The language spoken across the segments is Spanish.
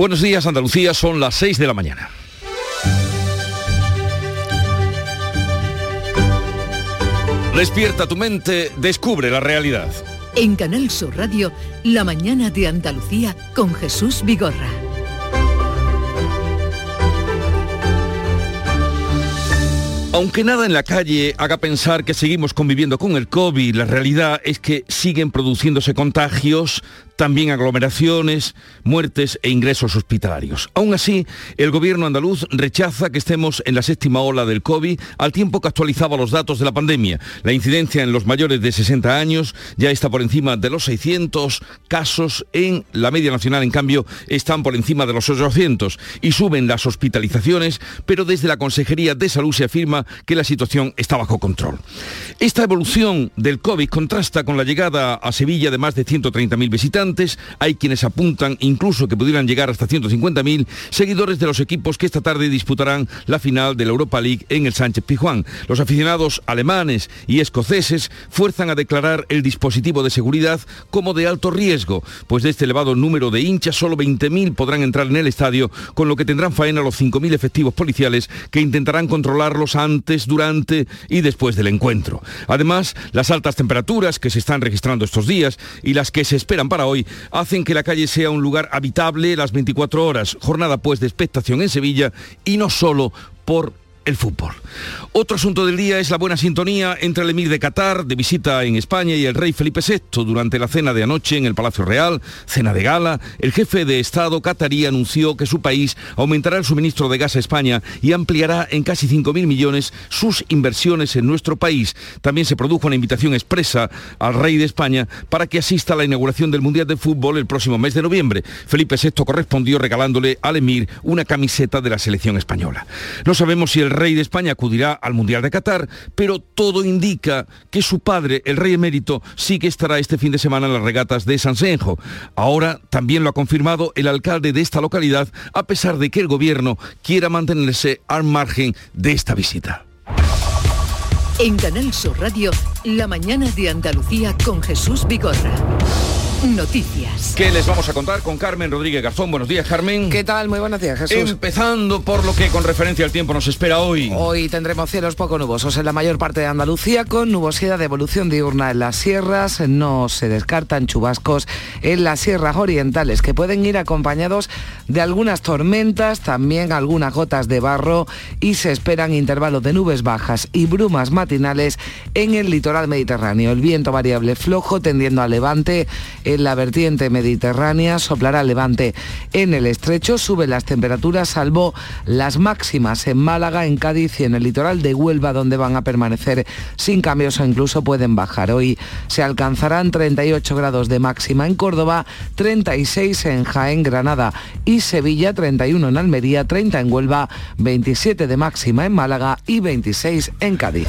Buenos días Andalucía, son las 6 de la mañana. Despierta tu mente, descubre la realidad. En Canal Sur Radio, La mañana de Andalucía con Jesús Vigorra. Aunque nada en la calle haga pensar que seguimos conviviendo con el COVID, la realidad es que siguen produciéndose contagios, también aglomeraciones, muertes e ingresos hospitalarios. Aún así, el gobierno andaluz rechaza que estemos en la séptima ola del COVID al tiempo que actualizaba los datos de la pandemia. La incidencia en los mayores de 60 años ya está por encima de los 600 casos, en la media nacional en cambio están por encima de los 800 y suben las hospitalizaciones, pero desde la Consejería de Salud se afirma que la situación está bajo control. Esta evolución del COVID contrasta con la llegada a Sevilla de más de 130.000 visitantes hay quienes apuntan incluso que pudieran llegar hasta 150.000 seguidores de los equipos que esta tarde disputarán la final de la Europa League en el Sánchez Pijuán. Los aficionados alemanes y escoceses fuerzan a declarar el dispositivo de seguridad como de alto riesgo, pues de este elevado número de hinchas solo 20.000 podrán entrar en el estadio, con lo que tendrán faena los 5.000 efectivos policiales que intentarán controlarlos antes, durante y después del encuentro. Además, las altas temperaturas que se están registrando estos días y las que se esperan para hoy hacen que la calle sea un lugar habitable las 24 horas. Jornada pues de expectación en Sevilla y no solo por el fútbol. Otro asunto del día es la buena sintonía entre el emir de Qatar, de visita en España, y el rey Felipe VI. Durante la cena de anoche en el Palacio Real, cena de gala, el jefe de Estado catarí anunció que su país aumentará el suministro de gas a España y ampliará en casi 5.000 millones sus inversiones en nuestro país. También se produjo una invitación expresa al rey de España para que asista a la inauguración del Mundial de Fútbol el próximo mes de noviembre. Felipe VI correspondió regalándole al emir una camiseta de la selección española. No sabemos si el rey de España acudirá al Mundial de Qatar, pero todo indica que su padre, el rey emérito, sí que estará este fin de semana en las regatas de Sansenjo. Ahora también lo ha confirmado el alcalde de esta localidad, a pesar de que el gobierno quiera mantenerse al margen de esta visita. En Canal Sur Radio, la mañana de Andalucía con Jesús Vigorra. Noticias. ¿Qué les vamos a contar con Carmen Rodríguez Garzón? Buenos días, Carmen. ¿Qué tal? Muy buenos días, Jesús. Empezando por lo que con referencia al tiempo nos espera hoy. Hoy tendremos cielos poco nubosos en la mayor parte de Andalucía con nubosidad de evolución diurna en las sierras. No se descartan chubascos en las sierras orientales que pueden ir acompañados de algunas tormentas, también algunas gotas de barro y se esperan intervalos de nubes bajas y brumas matinales en el litoral mediterráneo. El viento variable flojo tendiendo a levante en la vertiente mediterránea, soplará levante en el estrecho, suben las temperaturas salvo las máximas en Málaga, en Cádiz y en el litoral de Huelva donde van a permanecer sin cambios o incluso pueden bajar. Hoy se alcanzarán 38 grados de máxima en Córdoba, 36 en Jaén, Granada y Sevilla, 31 en Almería, 30 en Huelva, 27 de máxima en Málaga y 26 en Cádiz.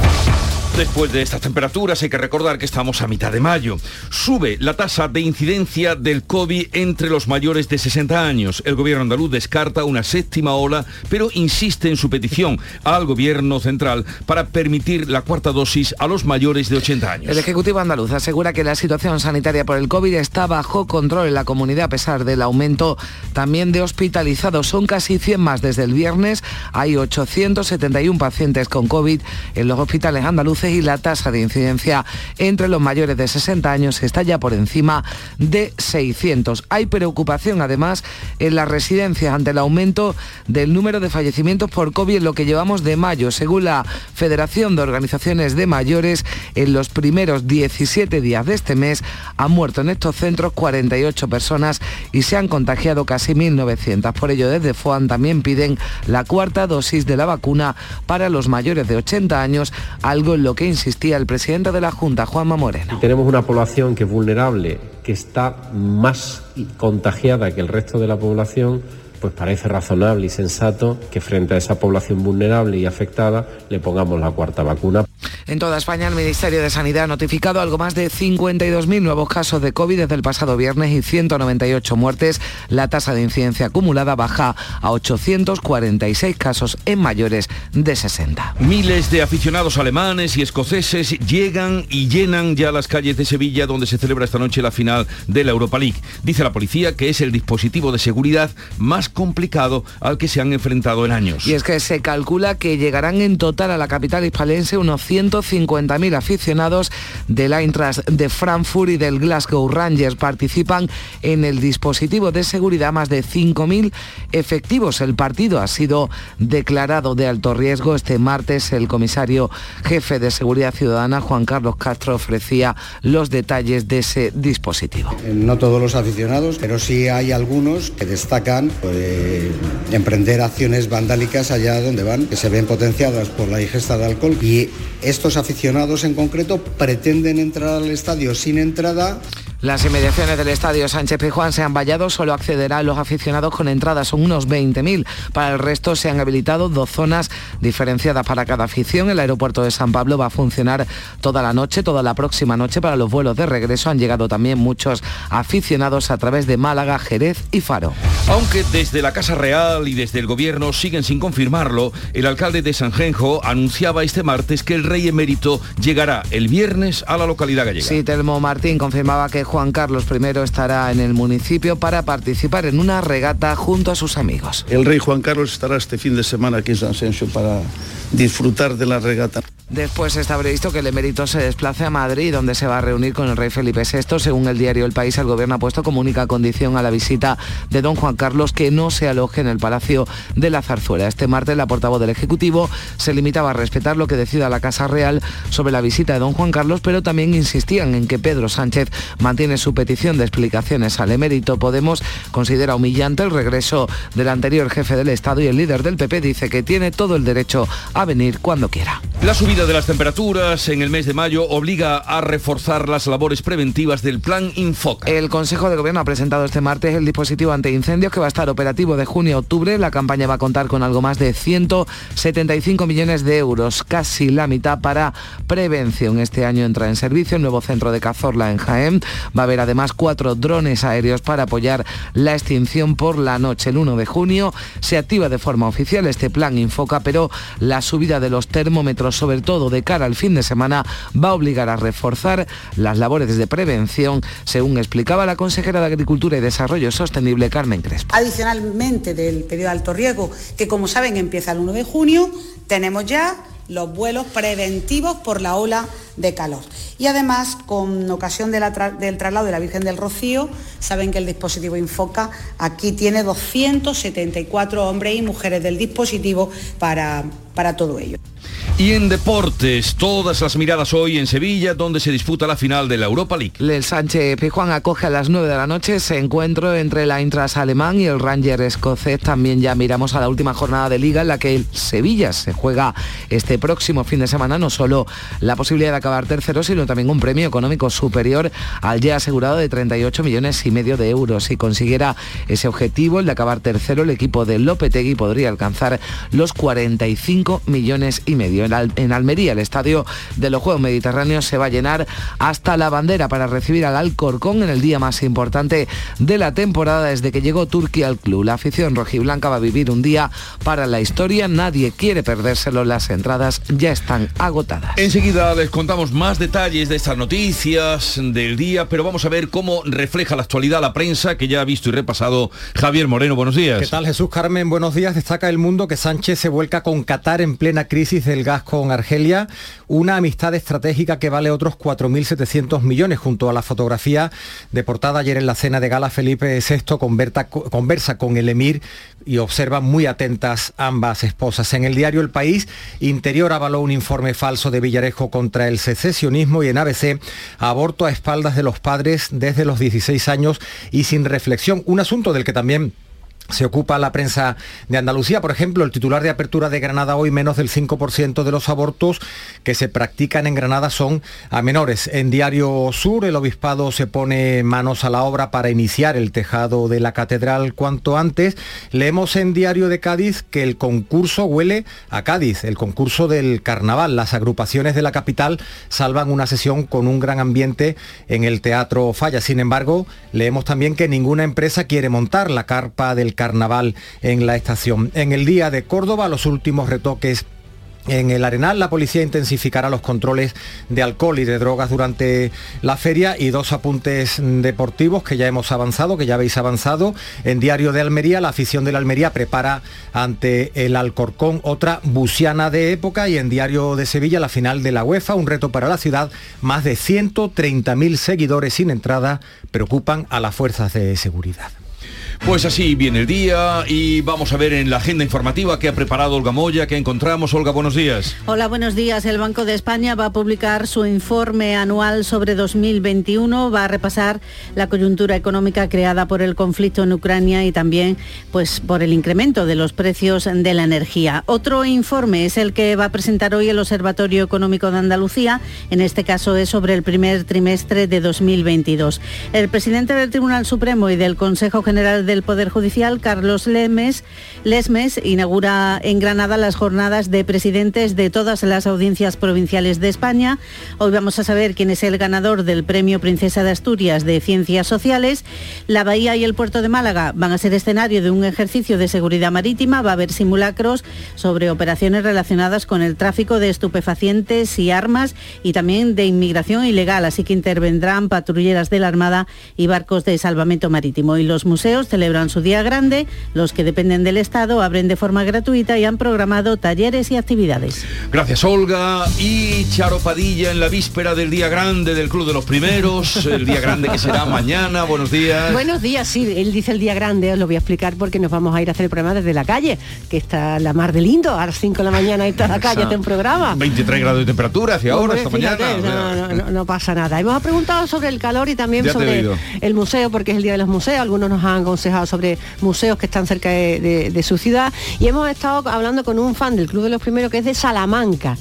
Después de estas temperaturas hay que recordar que estamos a mitad de mayo. Sube la tasa de incidencia del COVID entre los mayores de 60 años. El gobierno andaluz descarta una séptima ola, pero insiste en su petición al gobierno central para permitir la cuarta dosis a los mayores de 80 años. El Ejecutivo andaluz asegura que la situación sanitaria por el COVID está bajo control en la comunidad a pesar del aumento también de hospitalizados. Son casi 100 más desde el viernes. Hay 871 pacientes con COVID en los hospitales andaluces y la tasa de incidencia entre los mayores de 60 años está ya por encima de 600. Hay preocupación además en las residencias ante el aumento del número de fallecimientos por COVID en lo que llevamos de mayo. Según la Federación de Organizaciones de Mayores, en los primeros 17 días de este mes han muerto en estos centros 48 personas y se han contagiado casi 1.900. Por ello, desde FOAN también piden la cuarta dosis de la vacuna para los mayores de 80 años, algo en lo que insistía el presidente de la Junta, Juanma Moreno. Tenemos una población que es vulnerable, que está más contagiada que el resto de la población pues parece razonable y sensato que frente a esa población vulnerable y afectada le pongamos la cuarta vacuna. En toda España, el Ministerio de Sanidad ha notificado algo más de 52.000 nuevos casos de COVID desde el pasado viernes y 198 muertes. La tasa de incidencia acumulada baja a 846 casos en mayores de 60. Miles de aficionados alemanes y escoceses llegan y llenan ya las calles de Sevilla, donde se celebra esta noche la final de la Europa League. Dice la policía que es el dispositivo de seguridad más complicado al que se han enfrentado en años. Y es que se calcula que llegarán en total a la capital hispalense unos 150.000 aficionados del Eintracht de Frankfurt y del Glasgow Rangers. Participan en el dispositivo de seguridad más de 5.000 efectivos. El partido ha sido declarado de alto riesgo. Este martes el comisario jefe de Seguridad Ciudadana, Juan Carlos Castro, ofrecía los detalles de ese dispositivo. Eh, no todos los aficionados, pero sí hay algunos que destacan pues, emprender acciones vandálicas allá donde van, que se ven potenciadas por la ingesta de alcohol y estos aficionados en concreto pretenden entrar al estadio sin entrada las inmediaciones del estadio Sánchez Pizjuán se han vallado, solo accederán los aficionados con entradas, son unos 20.000. Para el resto se han habilitado dos zonas diferenciadas para cada afición. El aeropuerto de San Pablo va a funcionar toda la noche, toda la próxima noche. Para los vuelos de regreso han llegado también muchos aficionados a través de Málaga, Jerez y Faro. Aunque desde la Casa Real y desde el Gobierno siguen sin confirmarlo, el alcalde de Sanjenjo anunciaba este martes que el rey emérito llegará el viernes a la localidad gallega. Sí, Telmo Martín confirmaba que Juan Carlos I estará en el municipio para participar en una regata junto a sus amigos. El rey Juan Carlos estará este fin de semana aquí en San Senso para disfrutar de la regata. Después está previsto que el emérito se desplace a Madrid, donde se va a reunir con el rey Felipe VI. Según el diario El País, el gobierno ha puesto como única condición a la visita de don Juan Carlos que no se aloje en el Palacio de la Zarzuela. Este martes, la portavoz del Ejecutivo se limitaba a respetar lo que decida la Casa Real sobre la visita de don Juan Carlos, pero también insistían en que Pedro Sánchez mantiene su petición de explicaciones al emérito. Podemos considera humillante el regreso del anterior jefe del Estado y el líder del PP dice que tiene todo el derecho a venir cuando quiera. La subida de las temperaturas en el mes de mayo obliga a reforzar las labores preventivas del plan Infoca. El Consejo de Gobierno ha presentado este martes el dispositivo antiincendios que va a estar operativo de junio a octubre. La campaña va a contar con algo más de 175 millones de euros, casi la mitad para prevención. Este año entra en servicio el nuevo centro de Cazorla en Jaén. Va a haber además cuatro drones aéreos para apoyar la extinción por la noche. El 1 de junio se activa de forma oficial este plan Infoca, pero la subida de los termómetros, sobre todo de cara al fin de semana, va a obligar a reforzar las labores de prevención, según explicaba la consejera de Agricultura y Desarrollo Sostenible, Carmen Crespo. Adicionalmente del periodo de alto riesgo, que como saben empieza el 1 de junio, tenemos ya los vuelos preventivos por la ola de calor. Y además, con ocasión del traslado de la Virgen del Rocío, saben que el dispositivo Infoca aquí tiene 274 hombres y mujeres del dispositivo para, para todo ello. Y en deportes, todas las miradas hoy en Sevilla, donde se disputa la final de la Europa League. El Sánchez Pijuán acoge a las 9 de la noche ese encuentro entre el Eintracht alemán y el Ranger escocés. También ya miramos a la última jornada de liga en la que el Sevilla se juega este próximo fin de semana no solo la posibilidad de acabar tercero, sino también un premio económico superior al ya asegurado de 38 millones y medio de euros. Si consiguiera ese objetivo, el de acabar tercero, el equipo de Lopetegui podría alcanzar los 45 millones y medio. En, Almería, el estadio de los Juegos Mediterráneos se va a llenar hasta la bandera para recibir al Alcorcón en el día más importante de la temporada desde que llegó Turquía al club. La afición rojiblanca va a vivir un día para la historia. Nadie quiere perdérselo. Las entradas ya están agotadas. Enseguida les contamos más detalles de estas noticias del día, pero vamos a ver cómo refleja la actualidad la prensa que ya ha visto y repasado Javier Moreno. Buenos días. ¿Qué tal Jesús Carmen? Buenos días. Destaca el mundo que Sánchez se vuelca con Qatar en plena crisis del gas con Argelia, una amistad estratégica que vale otros 4.700 millones junto a la fotografía de portada ayer en la cena de gala Felipe VI conversa con el emir y observa muy atentas ambas esposas. En el diario El País, Interior avaló un informe falso de Villarejo contra el secesionismo y en ABC, aborto a espaldas de los padres desde los 16 años y sin reflexión, un asunto del que también se ocupa la prensa de Andalucía. Por ejemplo, el titular de apertura de Granada hoy, menos del 5% de los abortos que se practican en Granada son a menores. En Diario Sur, el obispado se pone manos a la obra para iniciar el tejado de la catedral cuanto antes. Leemos en Diario de Cádiz que el concurso huele a Cádiz, el concurso del carnaval. Las agrupaciones de la capital salvan una sesión con un gran ambiente en el Teatro Falla. Sin embargo, leemos también que ninguna empresa quiere montar la carpa del carnaval en la estación. En el día de Córdoba, los últimos retoques en el Arenal la policía intensificará los controles de alcohol y de drogas durante la feria y dos apuntes deportivos que ya hemos avanzado, que ya habéis avanzado. En Diario de Almería, la afición de la Almería prepara ante el Alcorcón otra buciana de época y en Diario de Sevilla la final de la UEFA, un reto para la ciudad. Más de 130.000 seguidores sin entrada preocupan a las fuerzas de seguridad. Pues así viene el día y vamos a ver en la agenda informativa que ha preparado Olga Moya, que encontramos. Olga, buenos días. Hola, buenos días. El Banco de España va a publicar su informe anual sobre 2021, va a repasar la coyuntura económica creada por el conflicto en Ucrania y también pues, por el incremento de los precios de la energía. Otro informe es el que va a presentar hoy el Observatorio Económico de Andalucía, en este caso es sobre el primer trimestre de 2022. El presidente del Tribunal Supremo y del Consejo General de del Poder Judicial, Carlos Lemes, Lesmes, inaugura en Granada las jornadas de presidentes de todas las audiencias provinciales de España. Hoy vamos a saber quién es el ganador del Premio Princesa de Asturias de Ciencias Sociales. La Bahía y el Puerto de Málaga van a ser escenario de un ejercicio de seguridad marítima. Va a haber simulacros sobre operaciones relacionadas con el tráfico de estupefacientes y armas y también de inmigración ilegal. Así que intervendrán patrulleras de la Armada y barcos de salvamento marítimo. Y los museos celebran su día grande, los que dependen del Estado abren de forma gratuita y han programado talleres y actividades. Gracias Olga y Charo Padilla en la víspera del día grande del Club de los Primeros, el día grande que será mañana. Buenos días. Buenos días, sí, él dice el día grande, os lo voy a explicar porque nos vamos a ir a hacer el programa desde la calle, que está la mar de lindo, a las 5 de la mañana está la calle, está en programa. 23 grados de temperatura hacia ahora, esta mañana. No, pasa nada. Hemos preguntado sobre el calor y también sobre el museo, porque es el día de los museos, algunos nos han sobre museos que están cerca de, su ciudad. Y hemos estado hablando con un fan del Club de los Primeros que es de Salamanca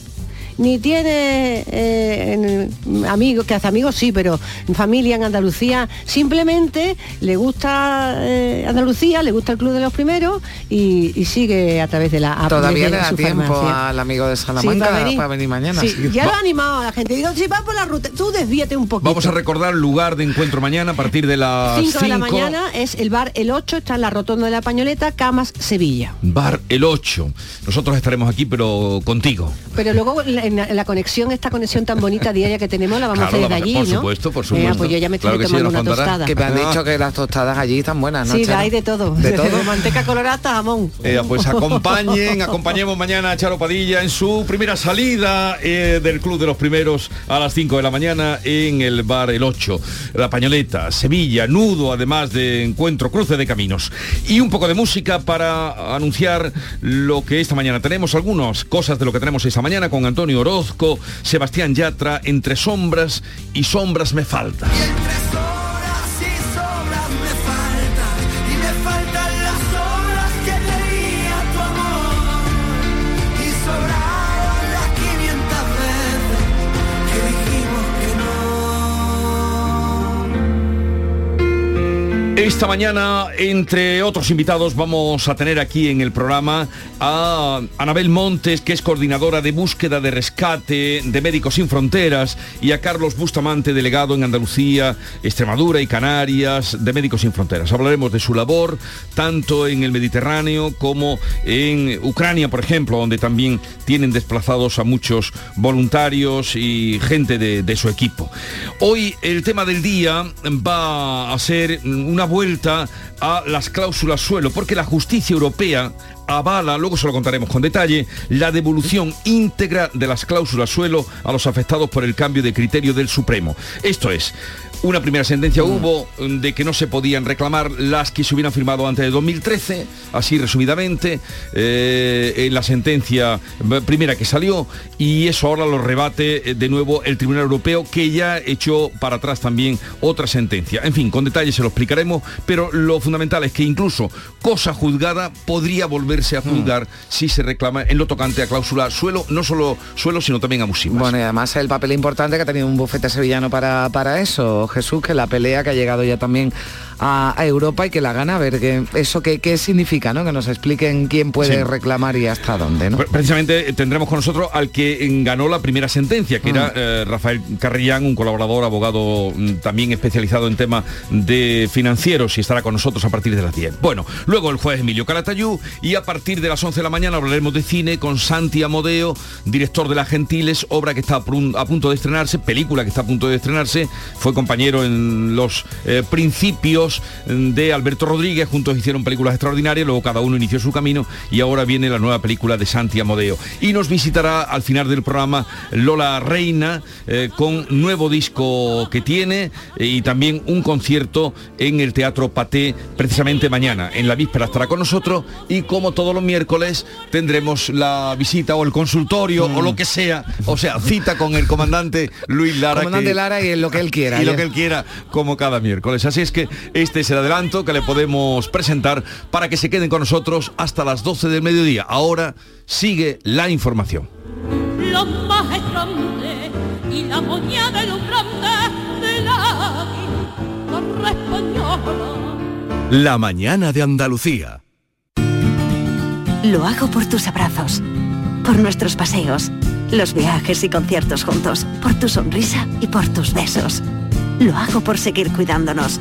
ni tiene eh, amigos, que hace amigos sí, pero familia en Andalucía, simplemente le gusta eh, Andalucía, le gusta el Club de los Primeros y, sigue a través de la Todavía le da tiempo al amigo de Salamanca para, venir. mañana. Ya lo ha animado a la gente. Digo, si vas por la ruta, tú desvíate un poquito. Vamos a recordar el lugar de encuentro mañana a partir de las 5 de la mañana es el bar El 8, está en la rotonda de la Pañoleta, Camas, Sevilla. Bar El 8. Nosotros estaremos aquí, pero contigo. Pero luego la conexión, esta conexión tan bonita diaria que tenemos, la vamos a hacer de allí, por Supuesto, por supuesto. pues yo ya me estoy tomando una tostada. Que me han dicho que las tostadas allí están buenas, ¿no? Sí, hay de todo. De todo. manteca colorada hasta jamón. Eh, pues acompañen, acompañemos mañana a Charo Padilla en su primera salida eh, del Club de los Primeros a las 5 de la mañana en el bar El 8. La Pañoleta, Sevilla, nudo además de encuentro, cruce de caminos. Y un poco de música para anunciar lo que esta mañana tenemos, algunas cosas de lo que tenemos esta mañana con Antonio Orozco, Sebastián Yatra, Entre sombras y sombras me faltas. Esta mañana, entre otros invitados, vamos a tener aquí en el programa a Anabel Montes, que es coordinadora de búsqueda de rescate de Médicos Sin Fronteras, y a Carlos Bustamante, delegado en Andalucía, Extremadura y Canarias de Médicos Sin Fronteras. Hablaremos de su labor, tanto en el Mediterráneo como en Ucrania, por ejemplo, donde también tienen desplazados a muchos voluntarios y gente de, su equipo. Hoy el tema del día va a ser una vuelta a las cláusulas suelo, porque la justicia europea avala, luego se lo contaremos con detalle, la devolución íntegra de las cláusulas suelo a los afectados por el cambio de criterio del Supremo. Esto es, una primera sentencia mm. hubo mm, de que no se podían reclamar las que se hubieran firmado antes de 2013, así resumidamente, eh, en la sentencia primera que salió, y eso ahora lo rebate eh, de nuevo el Tribunal Europeo, que ya echó para atrás también otra sentencia. En fin, con detalles se lo explicaremos, pero lo fundamental es que incluso cosa juzgada podría volverse a juzgar mm. si se reclama en lo tocante a cláusula suelo, no solo suelo, sino también abusivas. Bueno, y además el papel importante que ha tenido un bufete sevillano para, para eso, Jesús, que la pelea que ha llegado ya también a, Europa y que la gana, a ver qué, eso qué, qué significa, ¿no? Que nos expliquen quién puede reclamar y hasta dónde, ¿no? Precisamente tendremos con nosotros al que ganó la primera sentencia, que era mm. eh, Rafael Carrillán, un colaborador, abogado mm, también especializado en temas de financieros y estará con nosotros a partir de las 10. Bueno, luego el juez Emilio Calatayú y a partir de las 11 de la mañana hablaremos de cine con Santi Amodeo, director de Las Gentiles, obra que está a punto de estrenarse, película que está a punto de estrenarse, fue compañero en los eh, principios de Alberto Rodríguez, juntos hicieron películas extraordinarias, luego cada uno inició su camino y ahora viene la nueva película de Santi Amodeo. Y nos visitará al final del programa Lola Reina eh, con nuevo disco que tiene eh, y también un concierto en el Teatro Paté precisamente mañana. En la víspera estará con nosotros y como todos los miércoles tendremos la visita o el consultorio o lo que sea, o sea, cita con el comandante Luis Lara. Comandante Lara y lo que él quiera. Y lo que él quiera, como cada miércoles. Así es que este es el adelanto que le podemos presentar para que se queden con nosotros hasta las 12 del mediodía. Ahora sigue la información. La mañana de Andalucía. Lo hago por tus abrazos, por nuestros paseos, los viajes y conciertos juntos, por tu sonrisa y por tus besos. Lo hago por seguir cuidándonos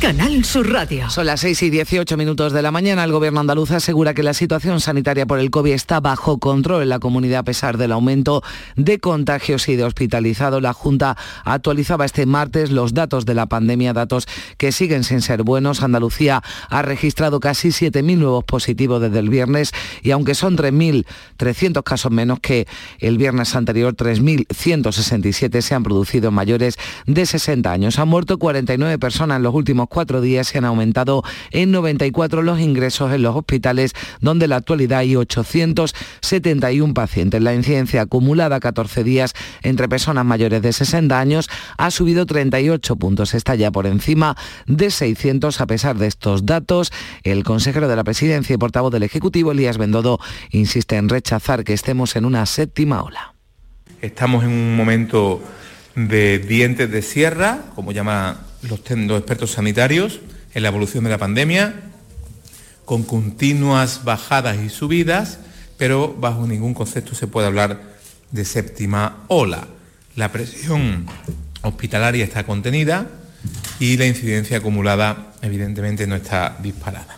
Canal Sur Radio. Son las 6 y 18 minutos de la mañana. El gobierno andaluz asegura que la situación sanitaria por el COVID está bajo control en la comunidad a pesar del aumento de contagios y de hospitalizados. La Junta actualizaba este martes los datos de la pandemia, datos que siguen sin ser buenos. Andalucía ha registrado casi 7.000 nuevos positivos desde el viernes y aunque son 3.300 casos menos que el viernes anterior, 3.167 se han producido mayores de 60 años. Han muerto 49 personas en los últimos cuatro días se han aumentado en 94 los ingresos en los hospitales, donde en la actualidad hay 871 pacientes. La incidencia acumulada 14 días entre personas mayores de 60 años ha subido 38 puntos. Está ya por encima de 600 a pesar de estos datos. El consejero de la presidencia y portavoz del Ejecutivo, Elías Bendodo, insiste en rechazar que estemos en una séptima ola. Estamos en un momento de dientes de sierra, como llama los, los expertos sanitarios en la evolución de la pandemia, con continuas bajadas y subidas, pero bajo ningún concepto se puede hablar de séptima ola. La presión hospitalaria está contenida y la incidencia acumulada evidentemente no está disparada.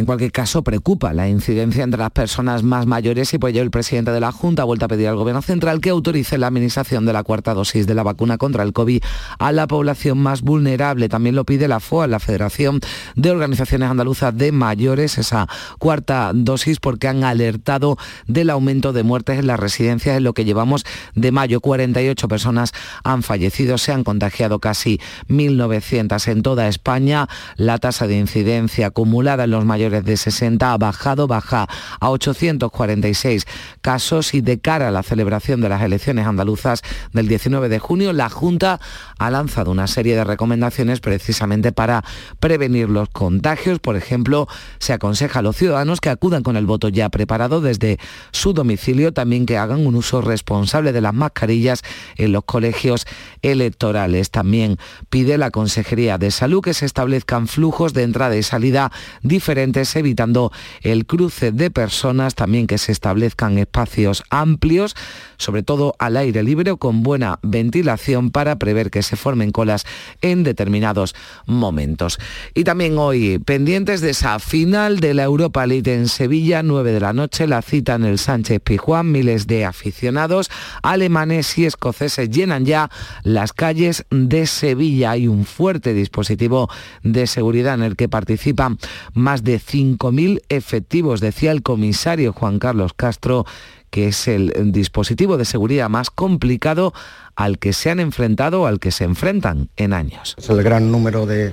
En cualquier caso, preocupa la incidencia entre las personas más mayores y por ello el presidente de la Junta ha vuelto a pedir al Gobierno Central que autorice la administración de la cuarta dosis de la vacuna contra el COVID a la población más vulnerable. También lo pide la FOA, la Federación de Organizaciones Andaluzas de Mayores, esa cuarta dosis porque han alertado del aumento de muertes en las residencias en lo que llevamos de mayo. 48 personas han fallecido, se han contagiado casi 1.900 en toda España. La tasa de incidencia acumulada en los mayores de 60 ha bajado, baja a 846 casos y de cara a la celebración de las elecciones andaluzas del 19 de junio, la Junta ha lanzado una serie de recomendaciones precisamente para prevenir los contagios. Por ejemplo, se aconseja a los ciudadanos que acudan con el voto ya preparado desde su domicilio, también que hagan un uso responsable de las mascarillas en los colegios electorales. También pide la Consejería de Salud que se establezcan flujos de entrada y salida diferentes evitando el cruce de personas, también que se establezcan espacios amplios, sobre todo al aire libre o con buena ventilación para prever que se formen colas en determinados momentos. Y también hoy, pendientes de esa final de la Europa League en Sevilla, 9 de la noche, la cita en el Sánchez Pijuán, miles de aficionados alemanes y escoceses llenan ya las calles de Sevilla. Hay un fuerte dispositivo de seguridad en el que participan más de 5.000 efectivos, decía el comisario Juan Carlos Castro, que es el dispositivo de seguridad más complicado al que se han enfrentado al que se enfrentan en años. Es el gran número de,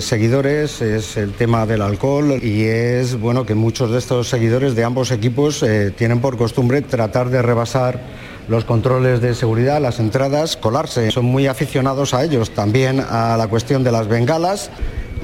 seguidores, es el tema del alcohol y es bueno que muchos de estos seguidores de ambos equipos eh, tienen por costumbre tratar de rebasar los controles de seguridad, las entradas, colarse. Son muy aficionados a ellos, también a la cuestión de las bengalas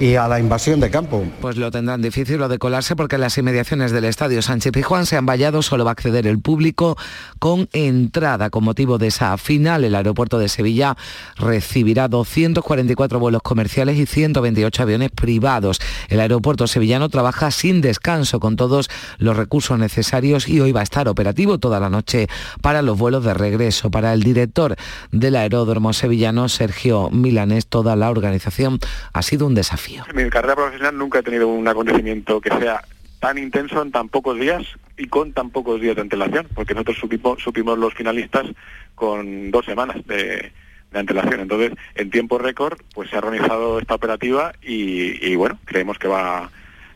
y a la invasión de campo. Pues lo tendrán difícil lo de colarse porque las inmediaciones del estadio Sánchez Pijuán se han vallado, solo va a acceder el público con entrada. Con motivo de esa final, el aeropuerto de Sevilla recibirá 244 vuelos comerciales y 128 aviones privados. El aeropuerto sevillano trabaja sin descanso con todos los recursos necesarios y hoy va a estar operativo toda la noche para los vuelos de regreso. Para el director del aeródromo sevillano, Sergio Milanés, toda la organización ha sido un desafío. En mi carrera profesional nunca he tenido un acontecimiento que sea tan intenso en tan pocos días y con tan pocos días de antelación, porque nosotros supimos, los finalistas con dos semanas de, antelación. Entonces, en tiempo récord, pues se ha organizado esta operativa y bueno, creemos que va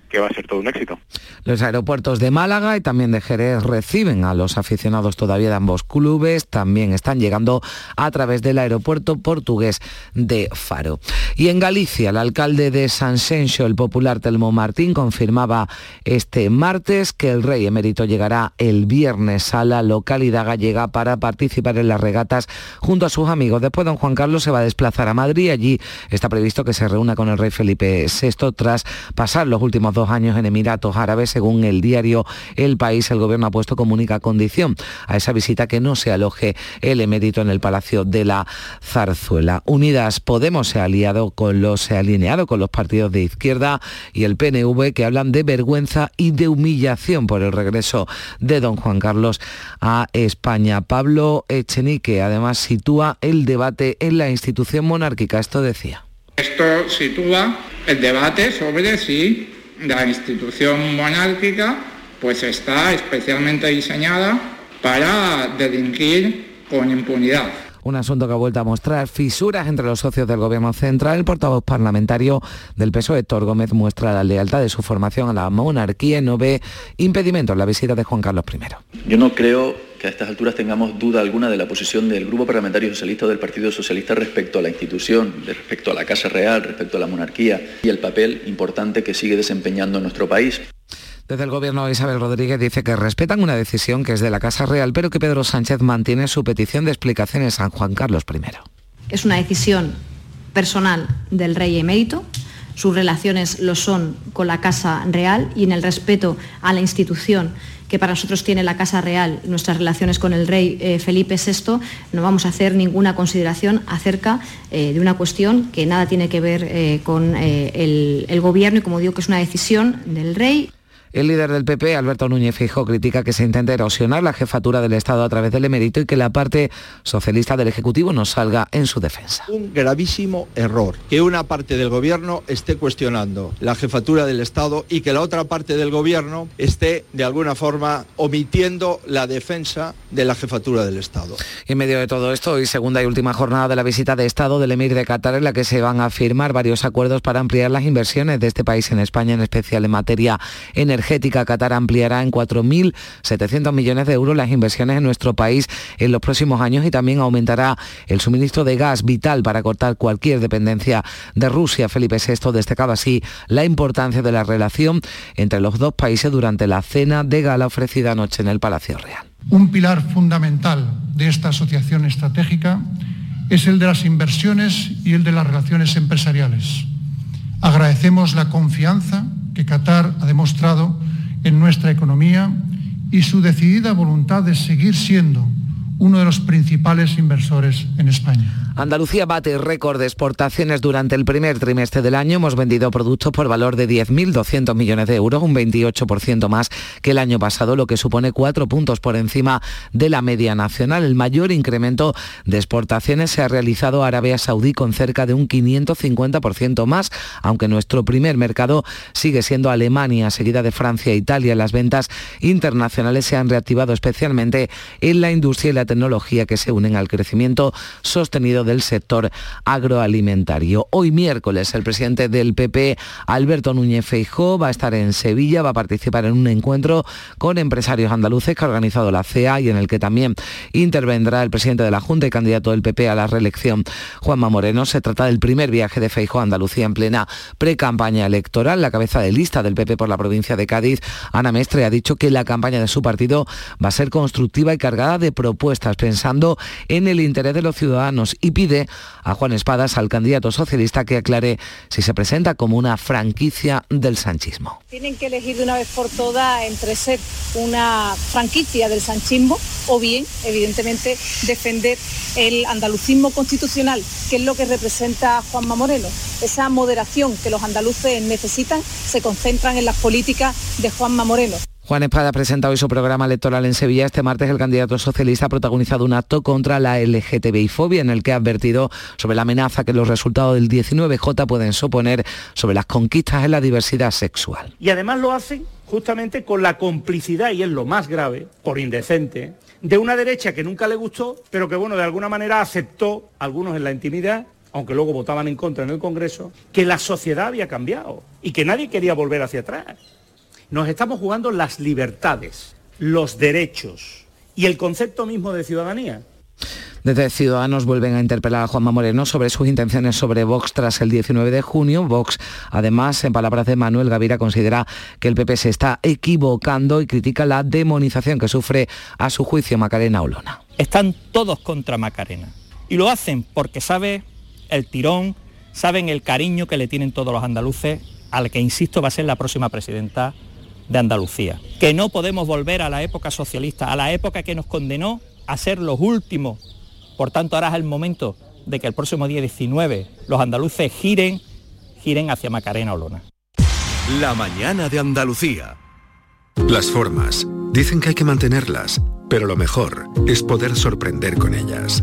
que va a ser todo un éxito. Los aeropuertos de Málaga y también de Jerez reciben a los aficionados todavía de ambos clubes, también están llegando a través del aeropuerto portugués de Faro. Y en Galicia, el alcalde de San Senxo, el popular Telmo Martín, confirmaba este martes que el rey emérito llegará el viernes a la localidad gallega para participar en las regatas junto a sus amigos. Después don Juan Carlos se va a desplazar a Madrid, allí está previsto que se reúna con el rey Felipe VI tras pasar los últimos dos años en Emiratos Árabes. Según el diario El País, el gobierno ha puesto como única condición a esa visita que no se aloje el emérito en el Palacio de la Zarzuela. Unidas Podemos se ha aliado con los, se ha alineado con los partidos de izquierda y el PNV que hablan de vergüenza y de humillación por el regreso de don Juan Carlos a España. Pablo Echenique además sitúa el debate en la institución monárquica. Esto decía. Esto sitúa el debate sobre si la institución monárquica pues está especialmente diseñada para delinquir con impunidad. Un asunto que ha vuelto a mostrar fisuras entre los socios del Gobierno Central. El portavoz parlamentario del PSOE, Héctor Gómez, muestra la lealtad de su formación a la monarquía y no ve impedimentos en la visita de Juan Carlos I. Yo no creo que a estas alturas tengamos duda alguna de la posición del Grupo Parlamentario Socialista o del Partido Socialista respecto a la institución, respecto a la Casa Real, respecto a la monarquía y el papel importante que sigue desempeñando nuestro país. Desde el gobierno Isabel Rodríguez dice que respetan una decisión que es de la Casa Real, pero que Pedro Sánchez mantiene su petición de explicaciones a Juan Carlos I. Es una decisión personal del rey emérito. Sus relaciones lo son con la Casa Real y en el respeto a la institución que para nosotros tiene la Casa Real, nuestras relaciones con el rey eh, Felipe VI, no vamos a hacer ninguna consideración acerca eh, de una cuestión que nada tiene que ver eh, con el, el gobierno y como digo que es una decisión del rey. El líder del PP, Alberto Núñez Fijo, critica que se intente erosionar la jefatura del Estado a través del emérito y que la parte socialista del Ejecutivo no salga en su defensa. Un gravísimo error que una parte del Gobierno esté cuestionando la jefatura del Estado y que la otra parte del Gobierno esté de alguna forma omitiendo la defensa de la jefatura del Estado. En medio de todo esto, hoy segunda y última jornada de la visita de Estado del Emir de Qatar en la que se van a firmar varios acuerdos para ampliar las inversiones de este país en España, en especial en materia energética energética. Qatar ampliará en 4.700 millones de euros las inversiones en nuestro país en los próximos años y también aumentará el suministro de gas vital para cortar cualquier dependencia de Rusia. Felipe VI destacaba así la importancia de la relación entre los dos países durante la cena de gala ofrecida anoche en el Palacio Real. Un pilar fundamental de esta asociación estratégica es el de las inversiones y el de las relaciones empresariales. Agradecemos la confianza que Qatar ha demostrado en nuestra economía y su decidida voluntad de seguir siendo uno de los principales inversores en España. Andalucía bate récord de exportaciones durante el primer trimestre del año. Hemos vendido productos por valor de 10.200 millones de euros, un 28% más que el año pasado, lo que supone cuatro puntos por encima de la media nacional. El mayor incremento de exportaciones se ha realizado a Arabia Saudí con cerca de un 550% más, aunque nuestro primer mercado sigue siendo Alemania, seguida de Francia e Italia. Las ventas internacionales se han reactivado especialmente en la industria y la tecnología que se unen al crecimiento sostenido del sector agroalimentario. Hoy miércoles el presidente del PP, Alberto Núñez Feijó, va a estar en Sevilla, va a participar en un encuentro con empresarios andaluces que ha organizado la CEA y en el que también intervendrá el presidente de la Junta y candidato del PP a la reelección, Juanma Moreno. Se trata del primer viaje de Feijó a Andalucía en plena pre-campaña electoral. La cabeza de lista del PP por la provincia de Cádiz, Ana Mestre, ha dicho que la campaña de su partido va a ser constructiva y cargada de propuestas, pensando en el interés de los ciudadanos y pide a Juan Espadas, al candidato socialista, que aclare si se presenta como una franquicia del sanchismo. Tienen que elegir de una vez por todas entre ser una franquicia del sanchismo o bien, evidentemente, defender el andalucismo constitucional, que es lo que representa Juanma Moreno. Esa moderación que los andaluces necesitan se concentran en las políticas de Juanma Moreno. Juan Espada presenta hoy su programa electoral en Sevilla. Este martes el candidato socialista ha protagonizado un acto contra la LGTBI-fobia en el que ha advertido sobre la amenaza que los resultados del 19J pueden suponer sobre las conquistas en la diversidad sexual. Y además lo hacen justamente con la complicidad, y es lo más grave, por indecente, de una derecha que nunca le gustó, pero que bueno, de alguna manera aceptó, algunos en la intimidad, aunque luego votaban en contra en el Congreso, que la sociedad había cambiado y que nadie quería volver hacia atrás. Nos estamos jugando las libertades, los derechos y el concepto mismo de ciudadanía. Desde Ciudadanos vuelven a interpelar a Juanma Moreno sobre sus intenciones sobre Vox tras el 19 de junio. Vox, además, en palabras de Manuel Gavira, considera que el PP se está equivocando y critica la demonización que sufre a su juicio Macarena Olona. Están todos contra Macarena y lo hacen porque sabe el tirón, saben el cariño que le tienen todos los andaluces al que, insisto, va a ser la próxima presidenta de Andalucía. Que no podemos volver a la época socialista, a la época que nos condenó a ser los últimos. Por tanto, ahora es el momento de que el próximo día 19 los andaluces giren, giren hacia Macarena Olona. La mañana de Andalucía. Las formas. Dicen que hay que mantenerlas, pero lo mejor es poder sorprender con ellas.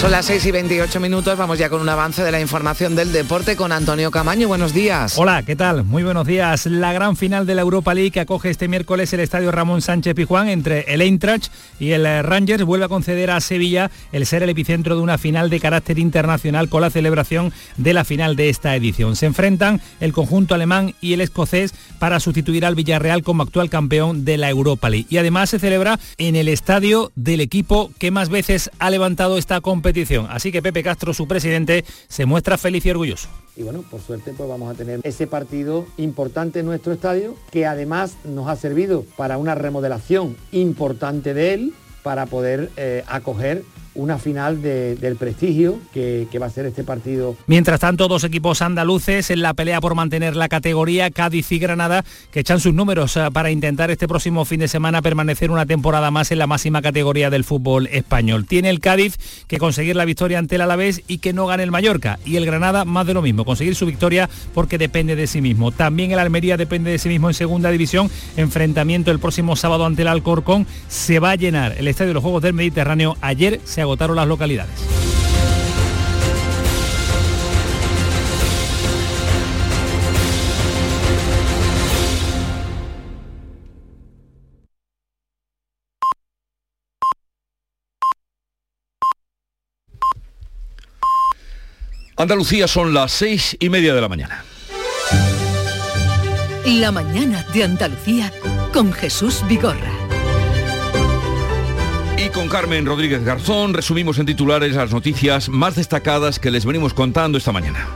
Son las 6 y 28 minutos, vamos ya con un avance de la información del deporte con Antonio Camaño. Buenos días. Hola, ¿qué tal? Muy buenos días. La gran final de la Europa League que acoge este miércoles el estadio Ramón Sánchez Pijuán entre el Eintracht y el eh, Rangers vuelve a conceder a Sevilla el ser el epicentro de una final de carácter internacional con la celebración de la final de esta edición. Se enfrentan el conjunto alemán y el escocés para sustituir al Villarreal como actual campeón de la Europa League. Y además se celebra en el estadio del equipo que más veces ha levantado esta competición Así que Pepe Castro, su presidente, se muestra feliz y orgulloso. Y bueno, por suerte pues vamos a tener ese partido importante en nuestro estadio, que además nos ha servido para una remodelación importante de él, para poder eh, acoger una final del prestigio que, va a ser este partido. Mientras tanto, dos equipos andaluces en la pelea por mantener la categoría, Cádiz y Granada, que echan sus números eh, para intentar este próximo fin de semana permanecer una temporada más en la máxima categoría del fútbol español. Tiene el Cádiz que conseguir la victoria ante el Alavés y que no gane el Mallorca. Y el Granada más de lo mismo, conseguir su victoria porque depende de sí mismo. También el Almería depende de sí mismo en segunda división. Enfrentamiento el próximo sábado ante el Alcorcón. Se va a llenar el Estadio de los Juegos del Mediterráneo. Ayer se agotaron las localidades. Andalucía son las seis y media de la mañana. La mañana de Andalucía con Jesús Vigorra. Con Carmen Rodríguez Garzón resumimos en titulares las noticias más destacadas que les venimos contando esta mañana.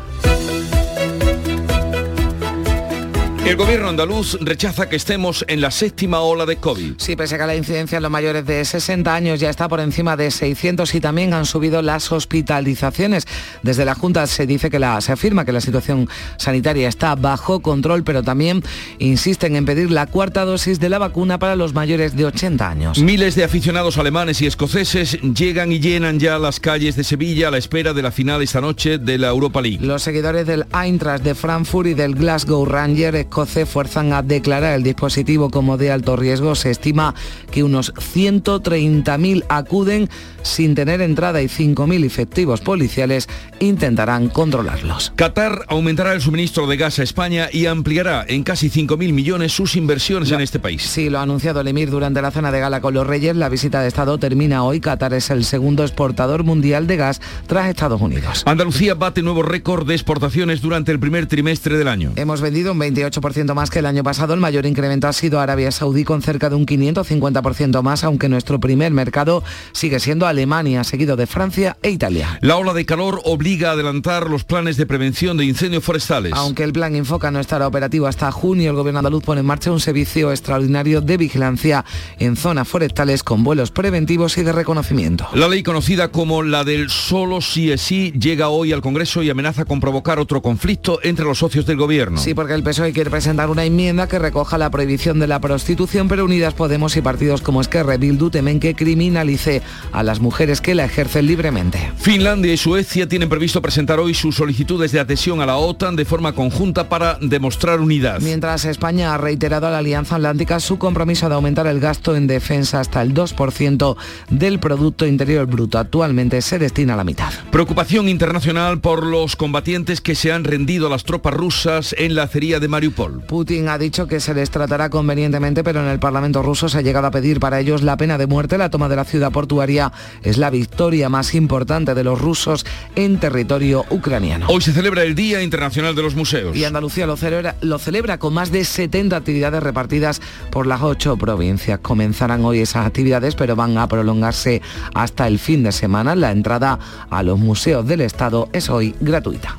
El gobierno andaluz rechaza que estemos en la séptima ola de COVID. Sí, pese a que la incidencia en los mayores de 60 años ya está por encima de 600 y también han subido las hospitalizaciones. Desde la Junta se dice que la, se afirma que la situación sanitaria está bajo control, pero también insisten en pedir la cuarta dosis de la vacuna para los mayores de 80 años. Miles de aficionados alemanes y escoceses llegan y llenan ya las calles de Sevilla a la espera de la final esta noche de la Europa League. Los seguidores del Eintracht de Frankfurt y del Glasgow Rangers fuerzan a declarar el dispositivo como de alto riesgo. Se estima que unos 130.000 acuden sin tener entrada y 5.000 efectivos policiales intentarán controlarlos. Qatar aumentará el suministro de gas a España y ampliará en casi 5.000 millones sus inversiones en este país. Sí, lo ha anunciado el Emir durante la cena de gala con los Reyes. La visita de Estado termina hoy. Qatar es el segundo exportador mundial de gas tras Estados Unidos. Andalucía bate nuevo récord de exportaciones durante el primer trimestre del año. Hemos vendido un 28% más que el año pasado. El mayor incremento ha sido Arabia Saudí con cerca de un 550% más, aunque nuestro primer mercado sigue siendo Alemania, seguido de Francia e Italia. La ola de calor obliga a adelantar los planes de prevención de incendios forestales. Aunque el plan Infoca no estará operativo hasta junio, el gobierno andaluz pone en marcha un servicio extraordinario de vigilancia en zonas forestales con vuelos preventivos y de reconocimiento. La ley conocida como la del solo sí es sí llega hoy al Congreso y amenaza con provocar otro conflicto entre los socios del gobierno. Sí, porque el PSOE quiere presentar una enmienda que recoja la prohibición de la prostitución, pero Unidas Podemos y partidos como Esquerra Bildu temen que criminalice a las mujeres que la ejercen libremente. Finlandia y Suecia tienen previsto presentar hoy sus solicitudes de adhesión a la OTAN de forma conjunta para demostrar unidad. Mientras España ha reiterado a la Alianza Atlántica su compromiso de aumentar el gasto en defensa hasta el 2% del Producto Interior Bruto. Actualmente se destina a la mitad. Preocupación internacional por los combatientes que se han rendido a las tropas rusas en la acería de Mariupol. Putin ha dicho que se les tratará convenientemente, pero en el Parlamento ruso se ha llegado a pedir para ellos la pena de muerte. La toma de la ciudad portuaria es la victoria más importante de los rusos en territorio ucraniano. Hoy se celebra el Día Internacional de los Museos. Y Andalucía lo celebra, lo celebra con más de 70 actividades repartidas por las ocho provincias. Comenzarán hoy esas actividades, pero van a prolongarse hasta el fin de semana. La entrada a los museos del Estado es hoy gratuita.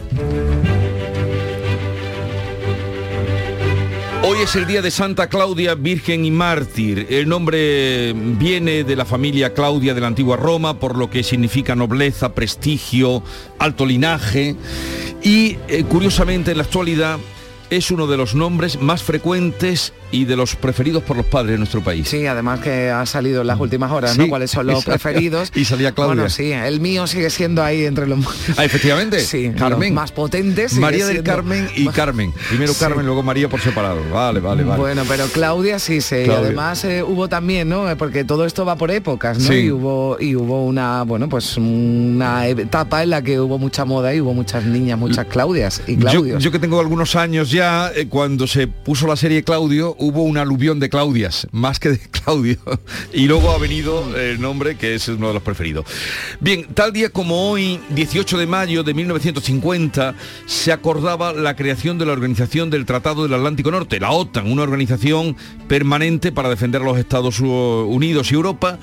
Es el día de Santa Claudia, Virgen y Mártir. El nombre viene de la familia Claudia de la antigua Roma, por lo que significa nobleza, prestigio, alto linaje. Y eh, curiosamente en la actualidad es uno de los nombres más frecuentes y de los preferidos por los padres de nuestro país. Sí, además que ha salido en las últimas horas, ¿no? Sí, ¿Cuáles son los preferidos? y salía Claudia. Bueno, sí, el mío sigue siendo ahí entre los Ah, efectivamente. Sí, Carmen. más potentes. María del Carmen y Carmen. Primero Sí. Carmen, luego María por separado. Vale, vale, vale. Bueno, pero Claudia sí se. Claudia. Y además eh, hubo también, ¿no? Eh, Porque todo esto va por épocas, ¿no? Sí. Y hubo y hubo una, bueno, pues una etapa en la que hubo mucha moda y hubo muchas niñas, muchas Claudias y Yo, Claudios. yo que tengo algunos años ya, eh, cuando se puso la serie Claudio, hubo un aluvión de Claudias, más que de Claudio. Y luego ha venido el nombre que es uno de los preferidos. Bien, tal día como hoy, 18 de mayo de 1950, se acordaba la creación de la Organización del Tratado del Atlántico Norte, la OTAN, una organización permanente para defender a los Estados Unidos y Europa.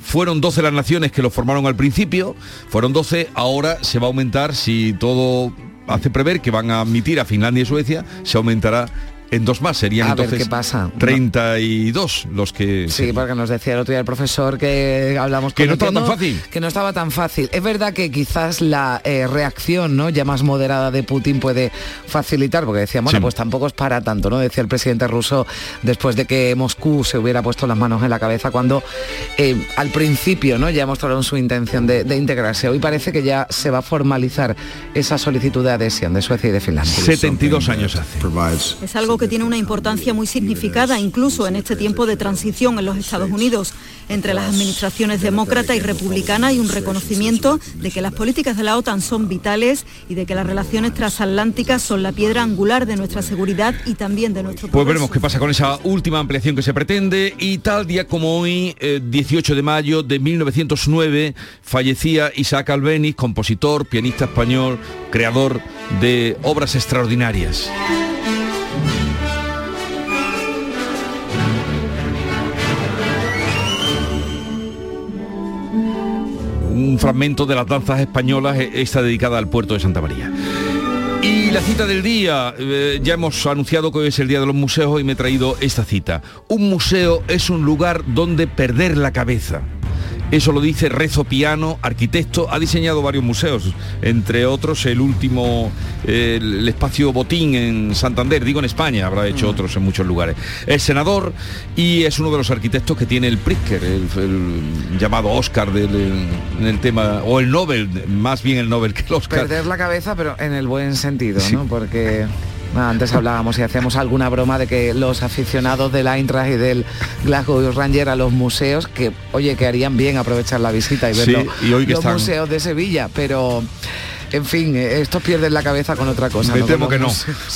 Fueron 12 las naciones que lo formaron al principio, fueron 12, ahora se va a aumentar si todo hace prever que van a admitir a Finlandia y Suecia, se aumentará en dos más, serían A ver entonces qué pasa. 32 los que... Sí, porque nos decía el otro día el profesor que hablamos Que con no estaba tan fácil. Que no estaba tan fácil. Es verdad que quizás la eh, reacción ¿no? ya más moderada de Putin puede facilitar, porque decía, bueno, Sí. pues tampoco es para tanto, ¿no? Decía el presidente ruso después de que Moscú se hubiera puesto las manos en la cabeza cuando eh, al principio ¿no? ya mostraron su intención de, de integrarse. Hoy parece que ya se va a formalizar esa solicitud de adhesión de Suecia y de Finlandia. 72 años hace. Es algo que tiene una importancia muy significada incluso en este tiempo de transición en los Estados Unidos. Entre las administraciones demócrata y republicana hay un reconocimiento de que las políticas de la OTAN son vitales y de que las relaciones transatlánticas son la piedra angular de nuestra seguridad y también de nuestro Pues veremos qué pasa con esa última ampliación que se pretende y tal día como hoy, eh, 18 de mayo de 1909, fallecía Isaac Albeniz, compositor, pianista español, creador de obras extraordinarias. Un fragmento de las danzas españolas eh, está dedicada al puerto de Santa María. Y la cita del día, eh, ya hemos anunciado que hoy es el Día de los Museos y me he traído esta cita. Un museo es un lugar donde perder la cabeza. Eso lo dice Rezo Piano, arquitecto, ha diseñado varios museos, entre otros el último, eh, el espacio Botín en Santander, digo en España, habrá hecho otros en muchos lugares. Es senador y es uno de los arquitectos que tiene el Pritzker, el, el llamado Oscar del, en el tema, o el Nobel, más bien el Nobel que el Oscar. Perder la cabeza, pero en el buen sentido, ¿no? Porque antes hablábamos y hacíamos alguna broma de que los aficionados del Eintracht y del Glasgow Ranger a los museos, que oye, que harían bien aprovechar la visita y Sí, ver y hoy que los están- museos de Sevilla, pero en fin, eh, estos pierden la cabeza con otra cosa. Me ¿no? temo que no.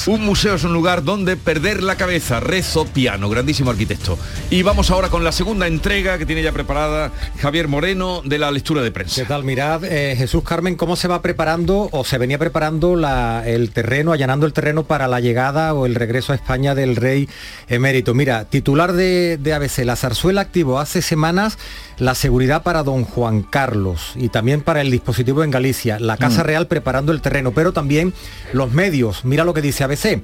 Un museo es un lugar donde perder la cabeza. Rezo Piano, grandísimo arquitecto. Y vamos ahora con la segunda entrega que tiene ya preparada Javier Moreno de la lectura de prensa. ¿Qué tal? Mirad, eh, Jesús Carmen, cómo se va preparando o se venía preparando la- el terreno, allanando el terreno para la llegada o el regreso a España del rey emérito. Mira, titular de, de ABC, la zarzuela activó hace semanas la seguridad para don Juan Carlos y también para el dispositivo en Galicia, la Casa Mm. Real preparando el terreno, pero también los medios. Mira lo que dice ABC.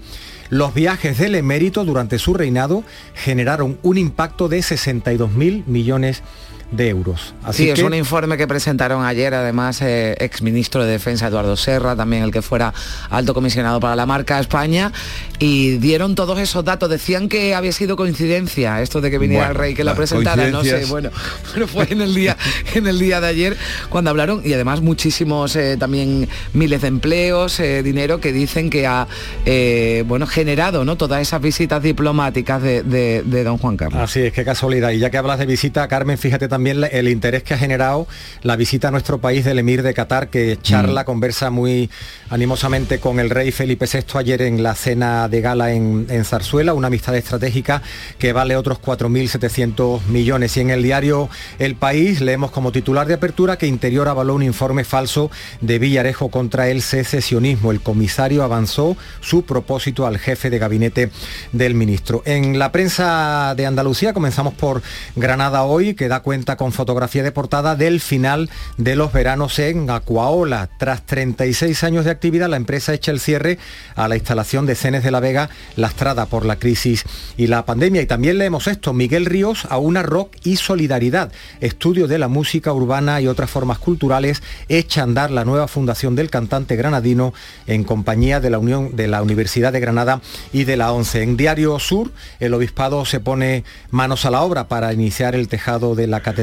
Los viajes del emérito durante su reinado generaron un impacto de 62 mil millones de euros. Así sí, es un informe que presentaron ayer, además, eh, ex ministro de Defensa Eduardo Serra, también el que fuera alto comisionado para la marca España, y dieron todos esos datos. Decían que había sido coincidencia esto de que viniera Bueno, el rey que lo las presentara, no sé, bueno, pero fue en el día, en el día de ayer cuando hablaron, y además muchísimos eh, también miles de empleos, eh, dinero que dicen que ha eh, bueno generado ¿no? todas esas visitas diplomáticas de, de- de don Juan Carlos. Así es, qué casualidad. Y ya que hablas de visita, Carmen, fíjate también la- el interés que ha generado la visita a nuestro país del emir de Qatar, que charla, conversa muy animosamente con el rey Felipe VI ayer en la cena de gala en, en Zarzuela, una amistad estratégica que vale otros 4.700 millones. Y en el diario El País leemos como titular de apertura que Interior avaló un informe falso de Villarejo contra el secesionismo. El comisario avanzó su propósito al jefe de gabinete del ministro. En la prensa de Andalucía comenzamos por Granada hoy, que da cuenta con fotografía de portada del final de los veranos en Acuaola. Tras 36 años de actividad, la empresa echa el cierre a la instalación de Cenes de la Vega, lastrada por la crisis y la pandemia. Y también leemos esto, Miguel Ríos a una rock y solidaridad. Estudio de la música urbana y otras formas culturales echa a andar la nueva fundación del cantante granadino en compañía de la Unión de la Universidad de Granada y de la ONCE. En Diario Sur, el obispado se pone manos a la obra para iniciar el tejado de la catedral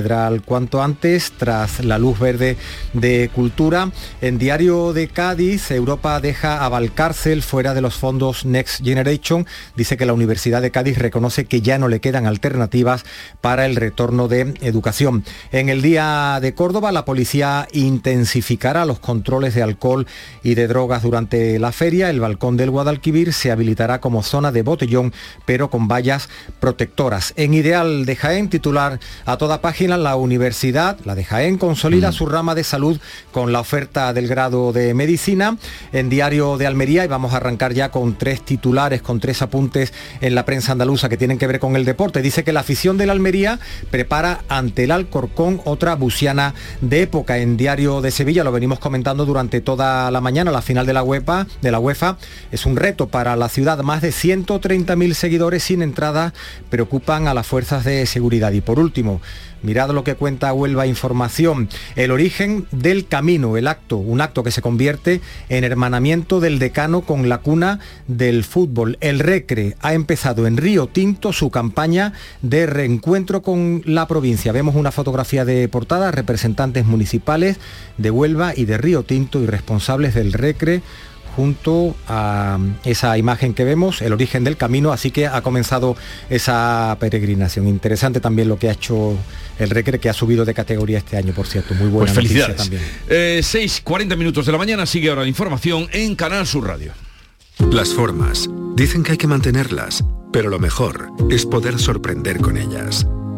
cuanto antes, tras la luz verde de cultura. En Diario de Cádiz, Europa deja a Valcárcel fuera de los fondos Next Generation. Dice que la Universidad de Cádiz reconoce que ya no le quedan alternativas para el retorno de educación. En el día de Córdoba, la policía intensificará los controles de alcohol y de drogas durante la feria. El balcón del Guadalquivir se habilitará como zona de botellón, pero con vallas protectoras. En Ideal de Jaén, titular a toda página, la universidad, la de Jaén, consolida su rama de salud con la oferta del grado de medicina. En Diario de Almería, y vamos a arrancar ya con tres titulares, con tres apuntes en la prensa andaluza que tienen que ver con el deporte. Dice que la afición de la Almería prepara ante el Alcorcón otra buciana de época. En Diario de Sevilla lo venimos comentando durante toda la mañana, la final de la UEFA, de la UEFA es un reto para la ciudad. Más de 130.000 seguidores sin entrada preocupan a las fuerzas de seguridad. Y por último, Mirad lo que cuenta Huelva Información. El origen del camino, el acto, un acto que se convierte en hermanamiento del decano con la cuna del fútbol. El Recre ha empezado en Río Tinto su campaña de reencuentro con la provincia. Vemos una fotografía de portada, representantes municipales de Huelva y de Río Tinto y responsables del Recre junto a esa imagen que vemos, el origen del camino, así que ha comenzado esa peregrinación. Interesante también lo que ha hecho el Recre, que ha subido de categoría este año, por cierto. Muy buena pues felicidades. también. Eh, 6, 40 minutos de la mañana, sigue ahora la información en Canal Sur Radio. Las formas. Dicen que hay que mantenerlas, pero lo mejor es poder sorprender con ellas.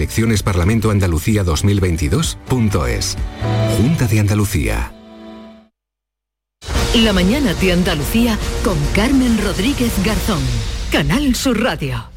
eleccionesparlamentoandalucía2022.es. Junta de Andalucía. La mañana de Andalucía con Carmen Rodríguez Garzón. Canal Sur Radio.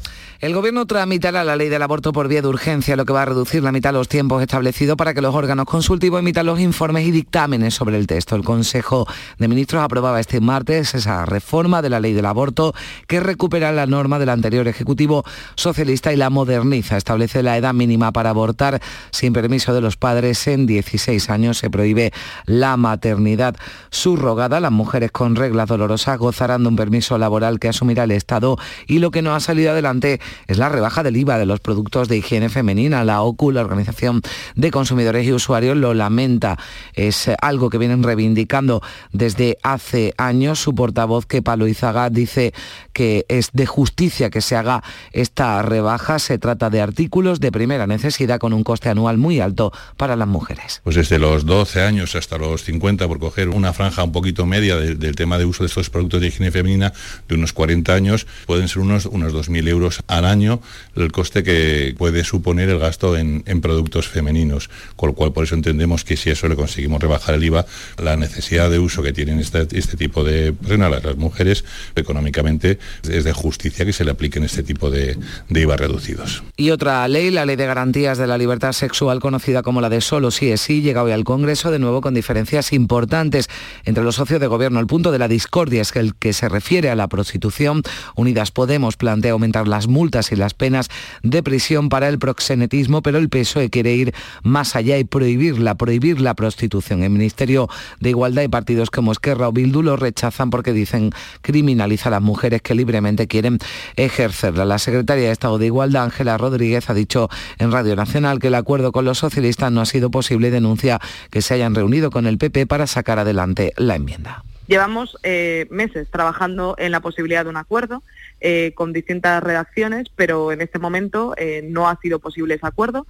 El Gobierno tramitará la ley del aborto por vía de urgencia, lo que va a reducir la mitad los tiempos establecidos para que los órganos consultivos emitan los informes y dictámenes sobre el texto. El Consejo de Ministros aprobaba este martes esa reforma de la ley del aborto que recupera la norma del anterior Ejecutivo socialista y la moderniza. Establece la edad mínima para abortar sin permiso de los padres en 16 años. Se prohíbe la maternidad subrogada. Las mujeres con reglas dolorosas gozarán de un permiso laboral que asumirá el Estado y lo que no ha salido adelante es la rebaja del IVA de los productos de higiene femenina. La OCU, la Organización de Consumidores y Usuarios, lo lamenta. Es algo que vienen reivindicando desde hace años. Su portavoz, que Palo Izaga, dice que es de justicia que se haga esta rebaja. Se trata de artículos de primera necesidad con un coste anual muy alto para las mujeres. Pues desde los 12 años hasta los 50, por coger una franja un poquito media del, tema de uso de estos productos de higiene femenina, de unos 40 años, pueden ser unos, unos 2.000 euros anuales año el coste que puede suponer el gasto en, productos femeninos, con lo cual por eso entendemos que si eso le conseguimos rebajar el IVA, la necesidad de uso que tienen este, este tipo de prenda las mujeres económicamente es de justicia que se le apliquen este tipo de, de IVA reducidos. Y otra ley, la Ley de Garantías de la Libertad Sexual, conocida como la de solo sí es sí, llega hoy al Congreso de nuevo con diferencias importantes entre los socios de gobierno. El punto de la discordia es que el que se refiere a la prostitución, Unidas Podemos plantea aumentar las multas y las penas de prisión para el proxenetismo, pero el PSOE quiere ir más allá y prohibirla, prohibir la prostitución. El Ministerio de Igualdad y partidos como Esquerra o Bildu lo rechazan porque dicen criminaliza a las mujeres que libremente quieren ejercerla. La secretaria de Estado de Igualdad, Ángela Rodríguez, ha dicho en Radio Nacional que el acuerdo con los socialistas no ha sido posible y denuncia que se hayan reunido con el PP para sacar adelante la enmienda. Llevamos eh, meses trabajando en la posibilidad de un acuerdo eh, con distintas redacciones, pero en este momento eh, no ha sido posible ese acuerdo.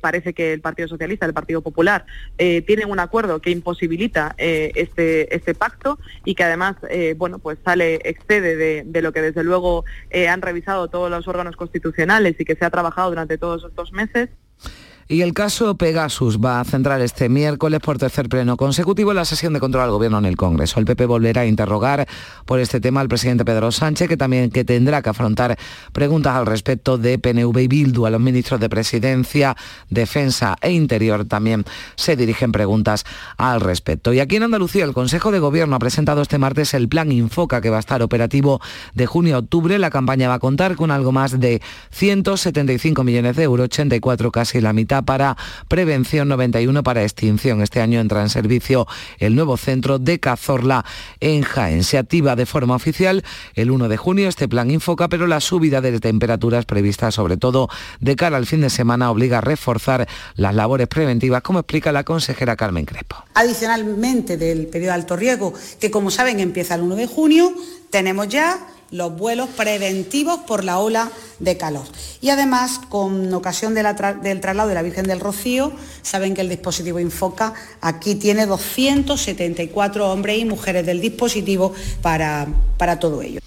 parece que el Partido Socialista, el Partido Popular, tienen un acuerdo que imposibilita este, este pacto y que además, bueno, pues sale, excede de, de lo que desde luego han revisado todos los órganos constitucionales y que se ha trabajado durante todos estos meses. Y el caso Pegasus va a centrar este miércoles por tercer pleno consecutivo la sesión de control al gobierno en el Congreso. El PP volverá a interrogar por este tema al presidente Pedro Sánchez, que también que tendrá que afrontar preguntas al respecto de PNV y Bildu. A los ministros de Presidencia, Defensa e Interior también se dirigen preguntas al respecto. Y aquí en Andalucía el Consejo de Gobierno ha presentado este martes el plan Infoca que va a estar operativo de junio a octubre. La campaña va a contar con algo más de 175 millones de euros, 84 casi la mitad para prevención, 91 para extinción. Este año entra en servicio el nuevo centro de Cazorla en Jaén. Se activa de forma oficial el 1 de junio este plan Infoca, pero la subida de temperaturas prevista sobre todo de cara al fin de semana obliga a reforzar las labores preventivas, como explica la consejera Carmen Crespo. Adicionalmente del periodo de alto riesgo, que como saben empieza el 1 de junio, tenemos ya los vuelos preventivos por la ola de calor. Y además, con ocasión del traslado de la Virgen del Rocío, saben que el dispositivo Infoca aquí tiene 274 hombres y mujeres del dispositivo para, para todo ello.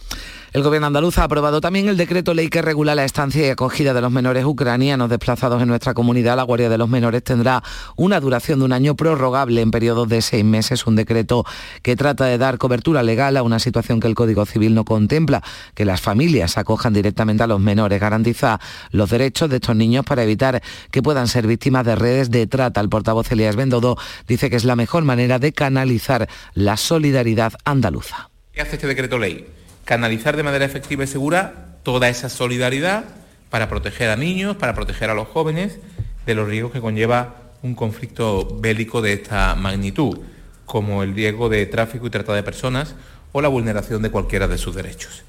El gobierno andaluz ha aprobado también el decreto ley que regula la estancia y acogida de los menores ucranianos desplazados en nuestra comunidad. La Guardia de los Menores tendrá una duración de un año prorrogable en periodos de seis meses. Un decreto que trata de dar cobertura legal a una situación que el Código Civil no contempla, que las familias acojan directamente a los menores. Garantiza los derechos de estos niños para evitar que puedan ser víctimas de redes de trata. El portavoz Elías Bendodo dice que es la mejor manera de canalizar la solidaridad andaluza. ¿Qué hace este decreto ley? Canalizar de manera efectiva y segura toda esa solidaridad para proteger a niños, para proteger a los jóvenes de los riesgos que conlleva un conflicto bélico de esta magnitud, como el riesgo de tráfico y trata de personas o la vulneración de cualquiera de sus derechos.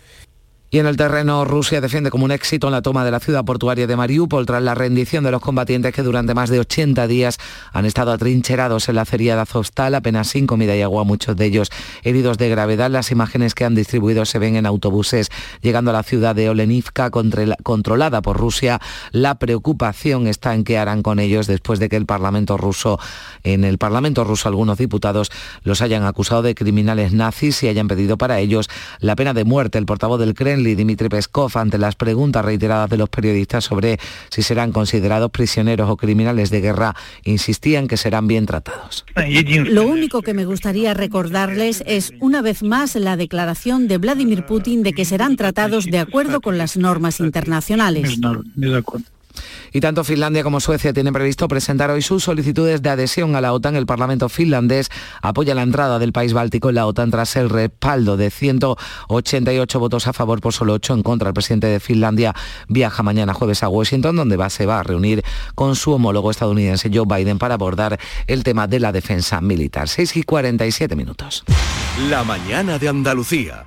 Y en el terreno, Rusia defiende como un éxito en la toma de la ciudad portuaria de Mariupol tras la rendición de los combatientes que durante más de 80 días han estado atrincherados en la acería de apenas sin comida y agua, muchos de ellos heridos de gravedad. Las imágenes que han distribuido se ven en autobuses llegando a la ciudad de Olenivka, controlada por Rusia. La preocupación está en qué harán con ellos después de que el Parlamento ruso, en el Parlamento ruso algunos diputados los hayan acusado de criminales nazis y hayan pedido para ellos la pena de muerte. El portavoz del Kremlin Dimitri Peskov, ante las preguntas reiteradas de los periodistas sobre si serán considerados prisioneros o criminales de guerra, insistían que serán bien tratados. Lo único que me gustaría recordarles es una vez más la declaración de Vladimir Putin de que serán tratados de acuerdo con las normas internacionales. Y tanto Finlandia como Suecia tienen previsto presentar hoy sus solicitudes de adhesión a la OTAN. El Parlamento finlandés apoya la entrada del país báltico en la OTAN tras el respaldo de 188 votos a favor por solo 8 en contra. El presidente de Finlandia viaja mañana jueves a Washington, donde va, se va a reunir con su homólogo estadounidense Joe Biden para abordar el tema de la defensa militar. 6 y 47 minutos. La mañana de Andalucía.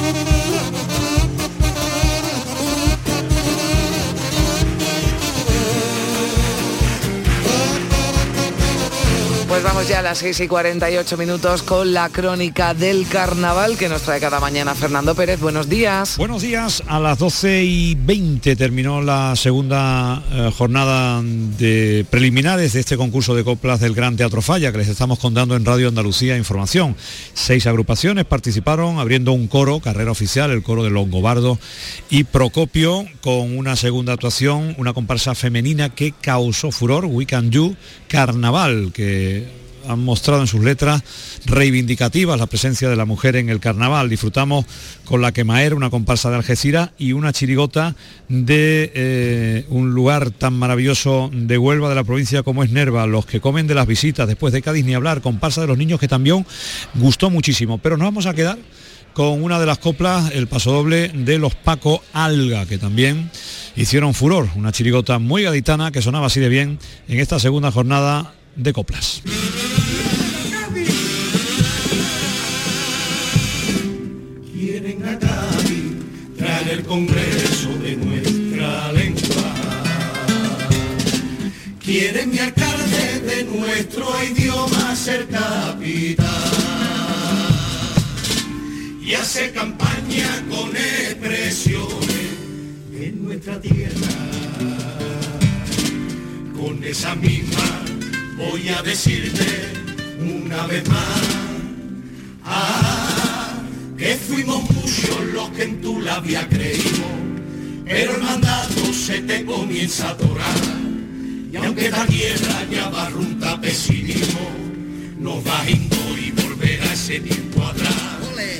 Pues vamos ya a las 6 y 48 minutos con la crónica del carnaval que nos trae cada mañana Fernando Pérez. Buenos días. Buenos días. A las 12 y 20 terminó la segunda eh, jornada de preliminares de este concurso de coplas del Gran Teatro Falla que les estamos contando en Radio Andalucía Información. Seis agrupaciones participaron abriendo un coro, carrera oficial, el coro de Longobardo y Procopio con una segunda actuación, una comparsa femenina que causó furor, We Can You, Carnaval, que han mostrado en sus letras reivindicativas la presencia de la mujer en el carnaval. Disfrutamos con la quemaera, una comparsa de Algeciras y una chirigota de eh, un lugar tan maravilloso de Huelva, de la provincia como es Nerva, los que comen de las visitas después de Cádiz ni hablar, comparsa de los niños que también gustó muchísimo. Pero nos vamos a quedar con una de las coplas, el pasodoble de los Paco Alga, que también hicieron furor, una chirigota muy gaditana que sonaba así de bien en esta segunda jornada de coplas. Congreso de nuestra lengua. Quieren mi alcalde de nuestro idioma ser capital. Y hace campaña con expresiones de nuestra tierra. Con esa misma voy a decirte una vez más ah, que fuimos muchos los que en tu labia creímos, pero el mandato se te comienza a atorar. Y aunque la tierra ya barrunta pesimismo, nos va a y volver a ese tiempo atrás.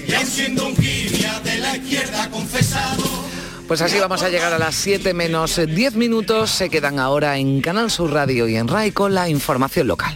Y aun siendo un de la izquierda confesado, Pues así vamos a llegar a las 7 menos 10 minutos. Se quedan ahora en Canal Sur Radio y en RAI con la información local.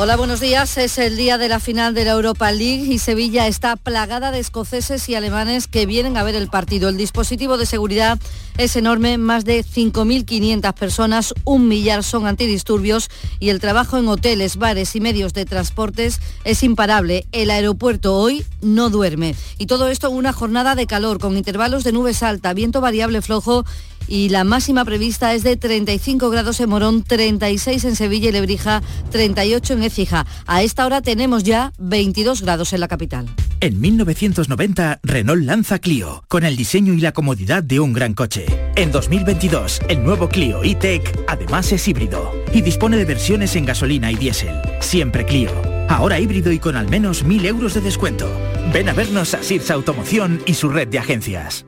Hola, buenos días. Es el día de la final de la Europa League y Sevilla está plagada de escoceses y alemanes que vienen a ver el partido. El dispositivo de seguridad es enorme, más de 5.500 personas, un millar son antidisturbios y el trabajo en hoteles, bares y medios de transportes es imparable. El aeropuerto hoy no duerme. Y todo esto en una jornada de calor con intervalos de nubes alta, viento variable flojo y la máxima prevista es de 35 grados en Morón, 36 en Sevilla y Lebrija, 38 en Écija. A esta hora tenemos ya 22 grados en la capital. En 1990, Renault lanza Clio, con el diseño y la comodidad de un gran coche. En 2022, el nuevo Clio E-Tech además es híbrido y dispone de versiones en gasolina y diésel. Siempre Clio. Ahora híbrido y con al menos 1.000 euros de descuento. Ven a vernos a Sirsa Automoción y su red de agencias.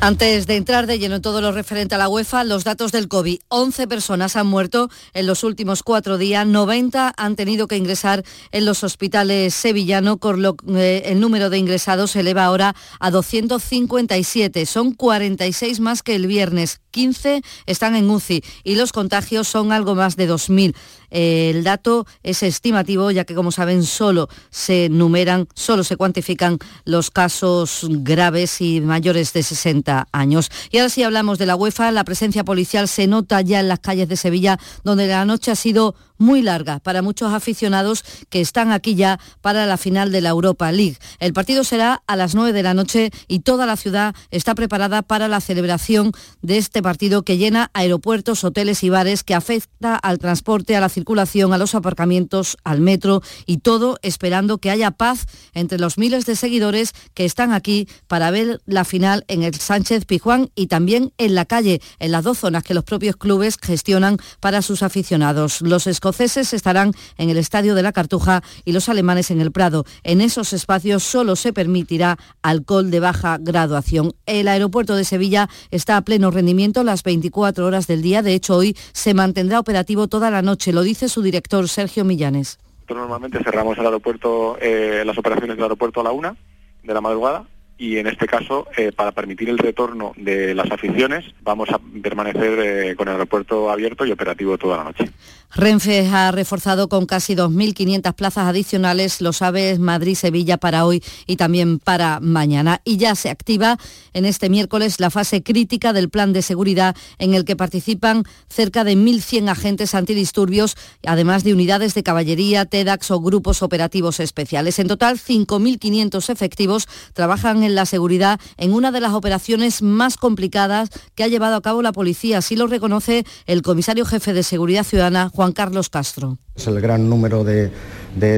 Antes de entrar de lleno en todo lo referente a la UEFA, los datos del COVID. 11 personas han muerto en los últimos cuatro días, 90 han tenido que ingresar en los hospitales sevillanos, con lo que el número de ingresados se eleva ahora a 257. Son 46 más que el viernes, 15 están en UCI y los contagios son algo más de 2.000. El dato es estimativo, ya que como saben, solo se numeran, solo se cuantifican los casos graves y mayores de 60 años. Y ahora sí hablamos de la UEFA, la presencia policial se nota ya en las calles de Sevilla, donde la noche ha sido muy larga para muchos aficionados que están aquí ya para la final de la Europa League. El partido será a las 9 de la noche y toda la ciudad está preparada para la celebración de este partido que llena aeropuertos, hoteles y bares, que afecta al transporte, a la circulación, a los aparcamientos, al metro y todo esperando que haya paz entre los miles de seguidores que están aquí para ver la final en el Sánchez Pijuán y también en la calle, en las dos zonas que los propios clubes gestionan para sus aficionados. Los escoceses estarán en el Estadio de la Cartuja y los alemanes en el Prado. En esos espacios solo se permitirá alcohol de baja graduación. El aeropuerto de Sevilla está a pleno rendimiento las 24 horas del día. De hecho, hoy se mantendrá operativo toda la noche, lo dice su director Sergio Millanes. Normalmente cerramos el aeropuerto, eh, las operaciones del aeropuerto a la una de la madrugada y en este caso, eh, para permitir el retorno de las aficiones, vamos a permanecer eh, con el aeropuerto abierto y operativo toda la noche. Renfe ha reforzado con casi 2.500 plazas adicionales los aves Madrid-Sevilla para hoy y también para mañana. Y ya se activa en este miércoles la fase crítica del plan de seguridad en el que participan cerca de 1.100 agentes antidisturbios, además de unidades de caballería, TEDAX o grupos operativos especiales. En total, 5.500 efectivos trabajan en la seguridad en una de las operaciones más complicadas que ha llevado a cabo la policía. Así lo reconoce el comisario jefe de Seguridad Ciudadana, Juan Carlos Castro. Es el gran número de,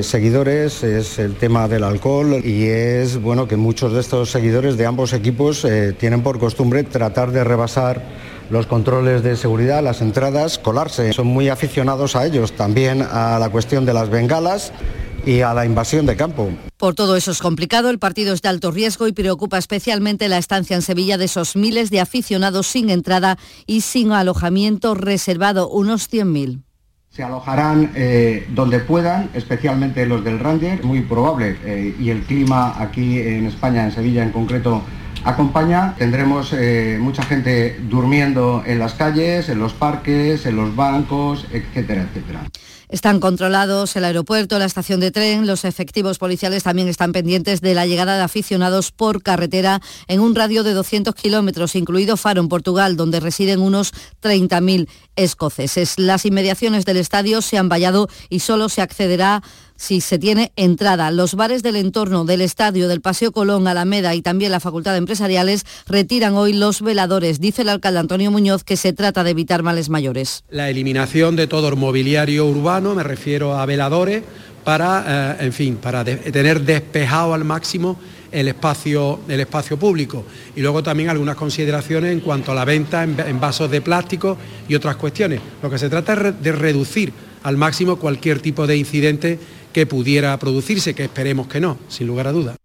seguidores, es el tema del alcohol y es bueno que muchos de estos seguidores de ambos equipos eh, tienen por costumbre tratar de rebasar los controles de seguridad, las entradas, colarse. Son muy aficionados a ellos, también a la cuestión de las bengalas y a la invasión de campo. Por todo eso es complicado, el partido es de alto riesgo y preocupa especialmente la estancia en Sevilla de esos miles de aficionados sin entrada y sin alojamiento reservado, unos 100.000. Se alojarán eh, donde puedan, especialmente los del Ranger, muy probable, eh, y el clima aquí en España, en Sevilla en concreto, acompaña. Tendremos eh, mucha gente durmiendo en las calles, en los parques, en los bancos, etcétera, etcétera. Están controlados el aeropuerto, la estación de tren, los efectivos policiales también están pendientes de la llegada de aficionados por carretera en un radio de 200 kilómetros, incluido Faro, en Portugal, donde residen unos 30.000 escoceses. Las inmediaciones del estadio se han vallado y solo se accederá si se tiene entrada. Los bares del entorno del estadio, del Paseo Colón, Alameda y también la Facultad de Empresariales retiran hoy los veladores. Dice el alcalde Antonio Muñoz que se trata de evitar males mayores. La eliminación de todo el mobiliario urbano, me refiero a veladores, para, eh, en fin, para tener despejado al máximo el espacio, el espacio público. Y luego también algunas consideraciones en cuanto a la venta en, en vasos de plástico y otras cuestiones. Lo que se trata es de reducir al máximo cualquier tipo de incidente que pudiera producirse, que esperemos que no, sin lugar a dudas.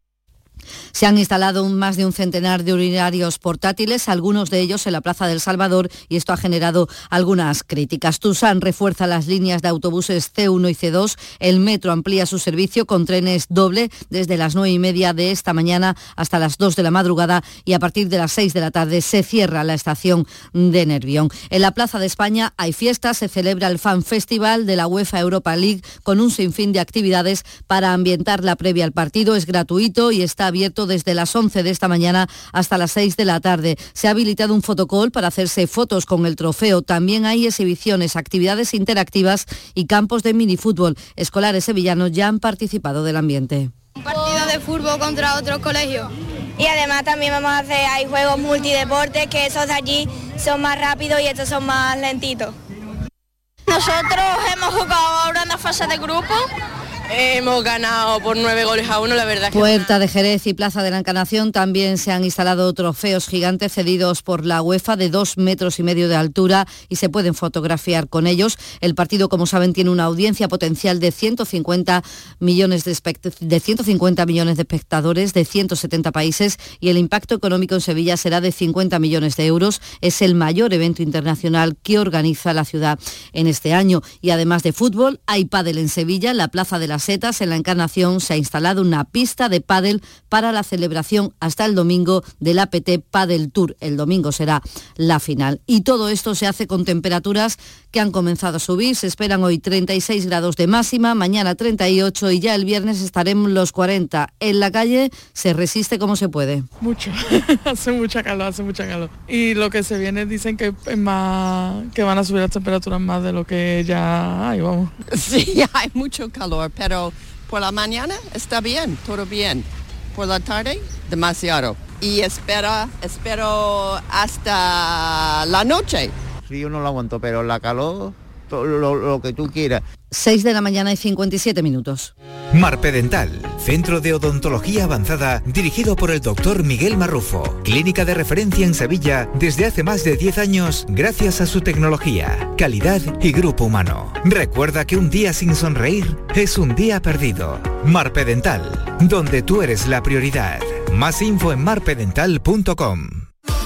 Se han instalado más de un centenar de urinarios portátiles, algunos de ellos en la Plaza del Salvador, y esto ha generado algunas críticas. Tusan refuerza las líneas de autobuses C1 y C2. El metro amplía su servicio con trenes doble desde las 9 y media de esta mañana hasta las 2 de la madrugada y a partir de las 6 de la tarde se cierra la estación de Nervión. En la Plaza de España hay fiestas, se celebra el Fan Festival de la UEFA Europa League con un sinfín de actividades para ambientar la previa al partido. Es gratuito y está abierto desde las 11 de esta mañana hasta las 6 de la tarde. Se ha habilitado un fotocall para hacerse fotos con el trofeo. También hay exhibiciones, actividades interactivas y campos de minifútbol. Escolares sevillanos ya han participado del ambiente. Un partido de fútbol contra otros colegios. Y además también vamos a hacer, hay juegos multideportes que esos de allí son más rápidos y estos son más lentitos. Nosotros hemos jugado ahora en la fase de grupo Hemos ganado por nueve goles a uno, la verdad. Puerta de Jerez y Plaza de la Encarnación también se han instalado trofeos gigantes cedidos por la UEFA de dos metros y medio de altura y se pueden fotografiar con ellos. El partido, como saben, tiene una audiencia potencial de 150 millones de, de 150 millones de espectadores de 170 países y el impacto económico en Sevilla será de 50 millones de euros. Es el mayor evento internacional que organiza la ciudad en este año. Y además de fútbol, hay pádel en Sevilla, la Plaza de la Setas, en la Encarnación, se ha instalado una pista de pádel para la celebración hasta el domingo del APT Padel Tour. El domingo será la final. Y todo esto se hace con temperaturas que han comenzado a subir. Se esperan hoy 36 grados de máxima, mañana 38 y ya el viernes estaremos los 40. En la calle se resiste como se puede. Mucho, hace mucha calor, hace mucha calor. Y lo que se viene dicen que es más, que van a subir las temperaturas más de lo que ya hay, vamos. Sí, hay mucho calor, pero por la mañana está bien, todo bien. Por la tarde, demasiado. Y espera, espero hasta la noche. Frío no lo aguanto, pero la calor, todo lo, lo que tú quieras. 6 de la mañana y 57 minutos. Marpedental, centro de odontología avanzada dirigido por el doctor Miguel Marrufo, clínica de referencia en Sevilla desde hace más de 10 años gracias a su tecnología, calidad y grupo humano. Recuerda que un día sin sonreír es un día perdido. Marpedental, donde tú eres la prioridad. Más info en marpedental.com.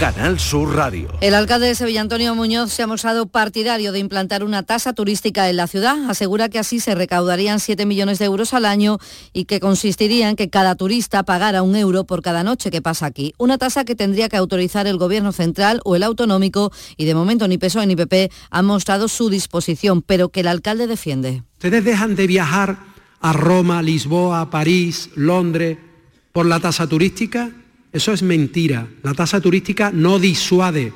Canal Sur Radio. El alcalde de Sevilla, Antonio Muñoz, se ha mostrado partidario de implantar una tasa turística en la ciudad. Asegura que así se recaudarían 7 millones de euros al año y que consistiría en que cada turista pagara un euro por cada noche que pasa aquí. Una tasa que tendría que autorizar el gobierno central o el autonómico y de momento ni PSOE ni PP han mostrado su disposición, pero que el alcalde defiende. Ustedes dejan de viajar a Roma, Lisboa, París, Londres por la tasa turística eso es mentira. La tasa turística no disuade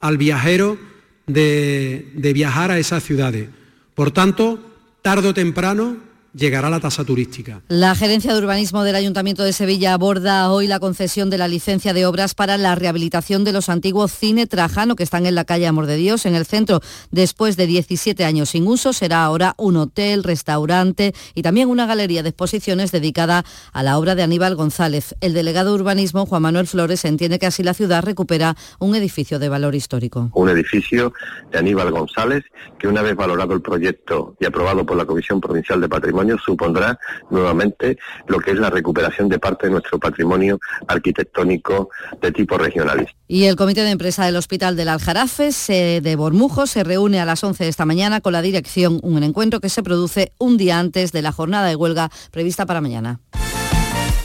al viajero de, viajar a esas ciudades. Por tanto, tarde o temprano llegará la tasa turística. La Gerencia de Urbanismo del Ayuntamiento de Sevilla aborda hoy la concesión de la licencia de obras para la rehabilitación de los antiguos cine Trajano que están en la calle Amor de Dios, en el centro. Después de 17 años sin uso, será ahora un hotel, restaurante y también una galería de exposiciones dedicada a la obra de Aníbal González. El delegado de Urbanismo, Juan Manuel Flores, entiende que así la ciudad recupera un edificio de valor histórico. Un edificio de Aníbal González que una vez valorado el proyecto y aprobado por la Comisión Provincial de Patrimonio supondrá nuevamente lo que es la recuperación de parte de nuestro patrimonio arquitectónico de tipo regionalista. Y el comité de empresa del Hospital del Aljarafe de Bormujo se reúne a las 11 de esta mañana con la dirección, un encuentro que se produce un día antes de la jornada de huelga prevista para mañana.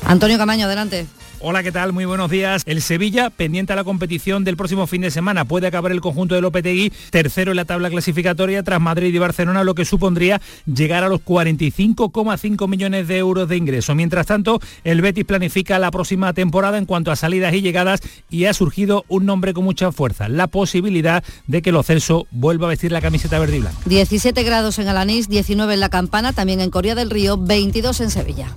Antonio Camaño, adelante. Hola, ¿qué tal? Muy buenos días. El Sevilla, pendiente a la competición del próximo fin de semana, puede acabar el conjunto de Lopetegui tercero en la tabla clasificatoria tras Madrid y Barcelona, lo que supondría llegar a los 45,5 millones de euros de ingreso. Mientras tanto, el Betis planifica la próxima temporada en cuanto a salidas y llegadas y ha surgido un nombre con mucha fuerza, la posibilidad de que Lo Celso vuelva a vestir la camiseta verde y blanca. 17 grados en Alanís, 19 en La Campana, también en Corea del Río, 22 en Sevilla.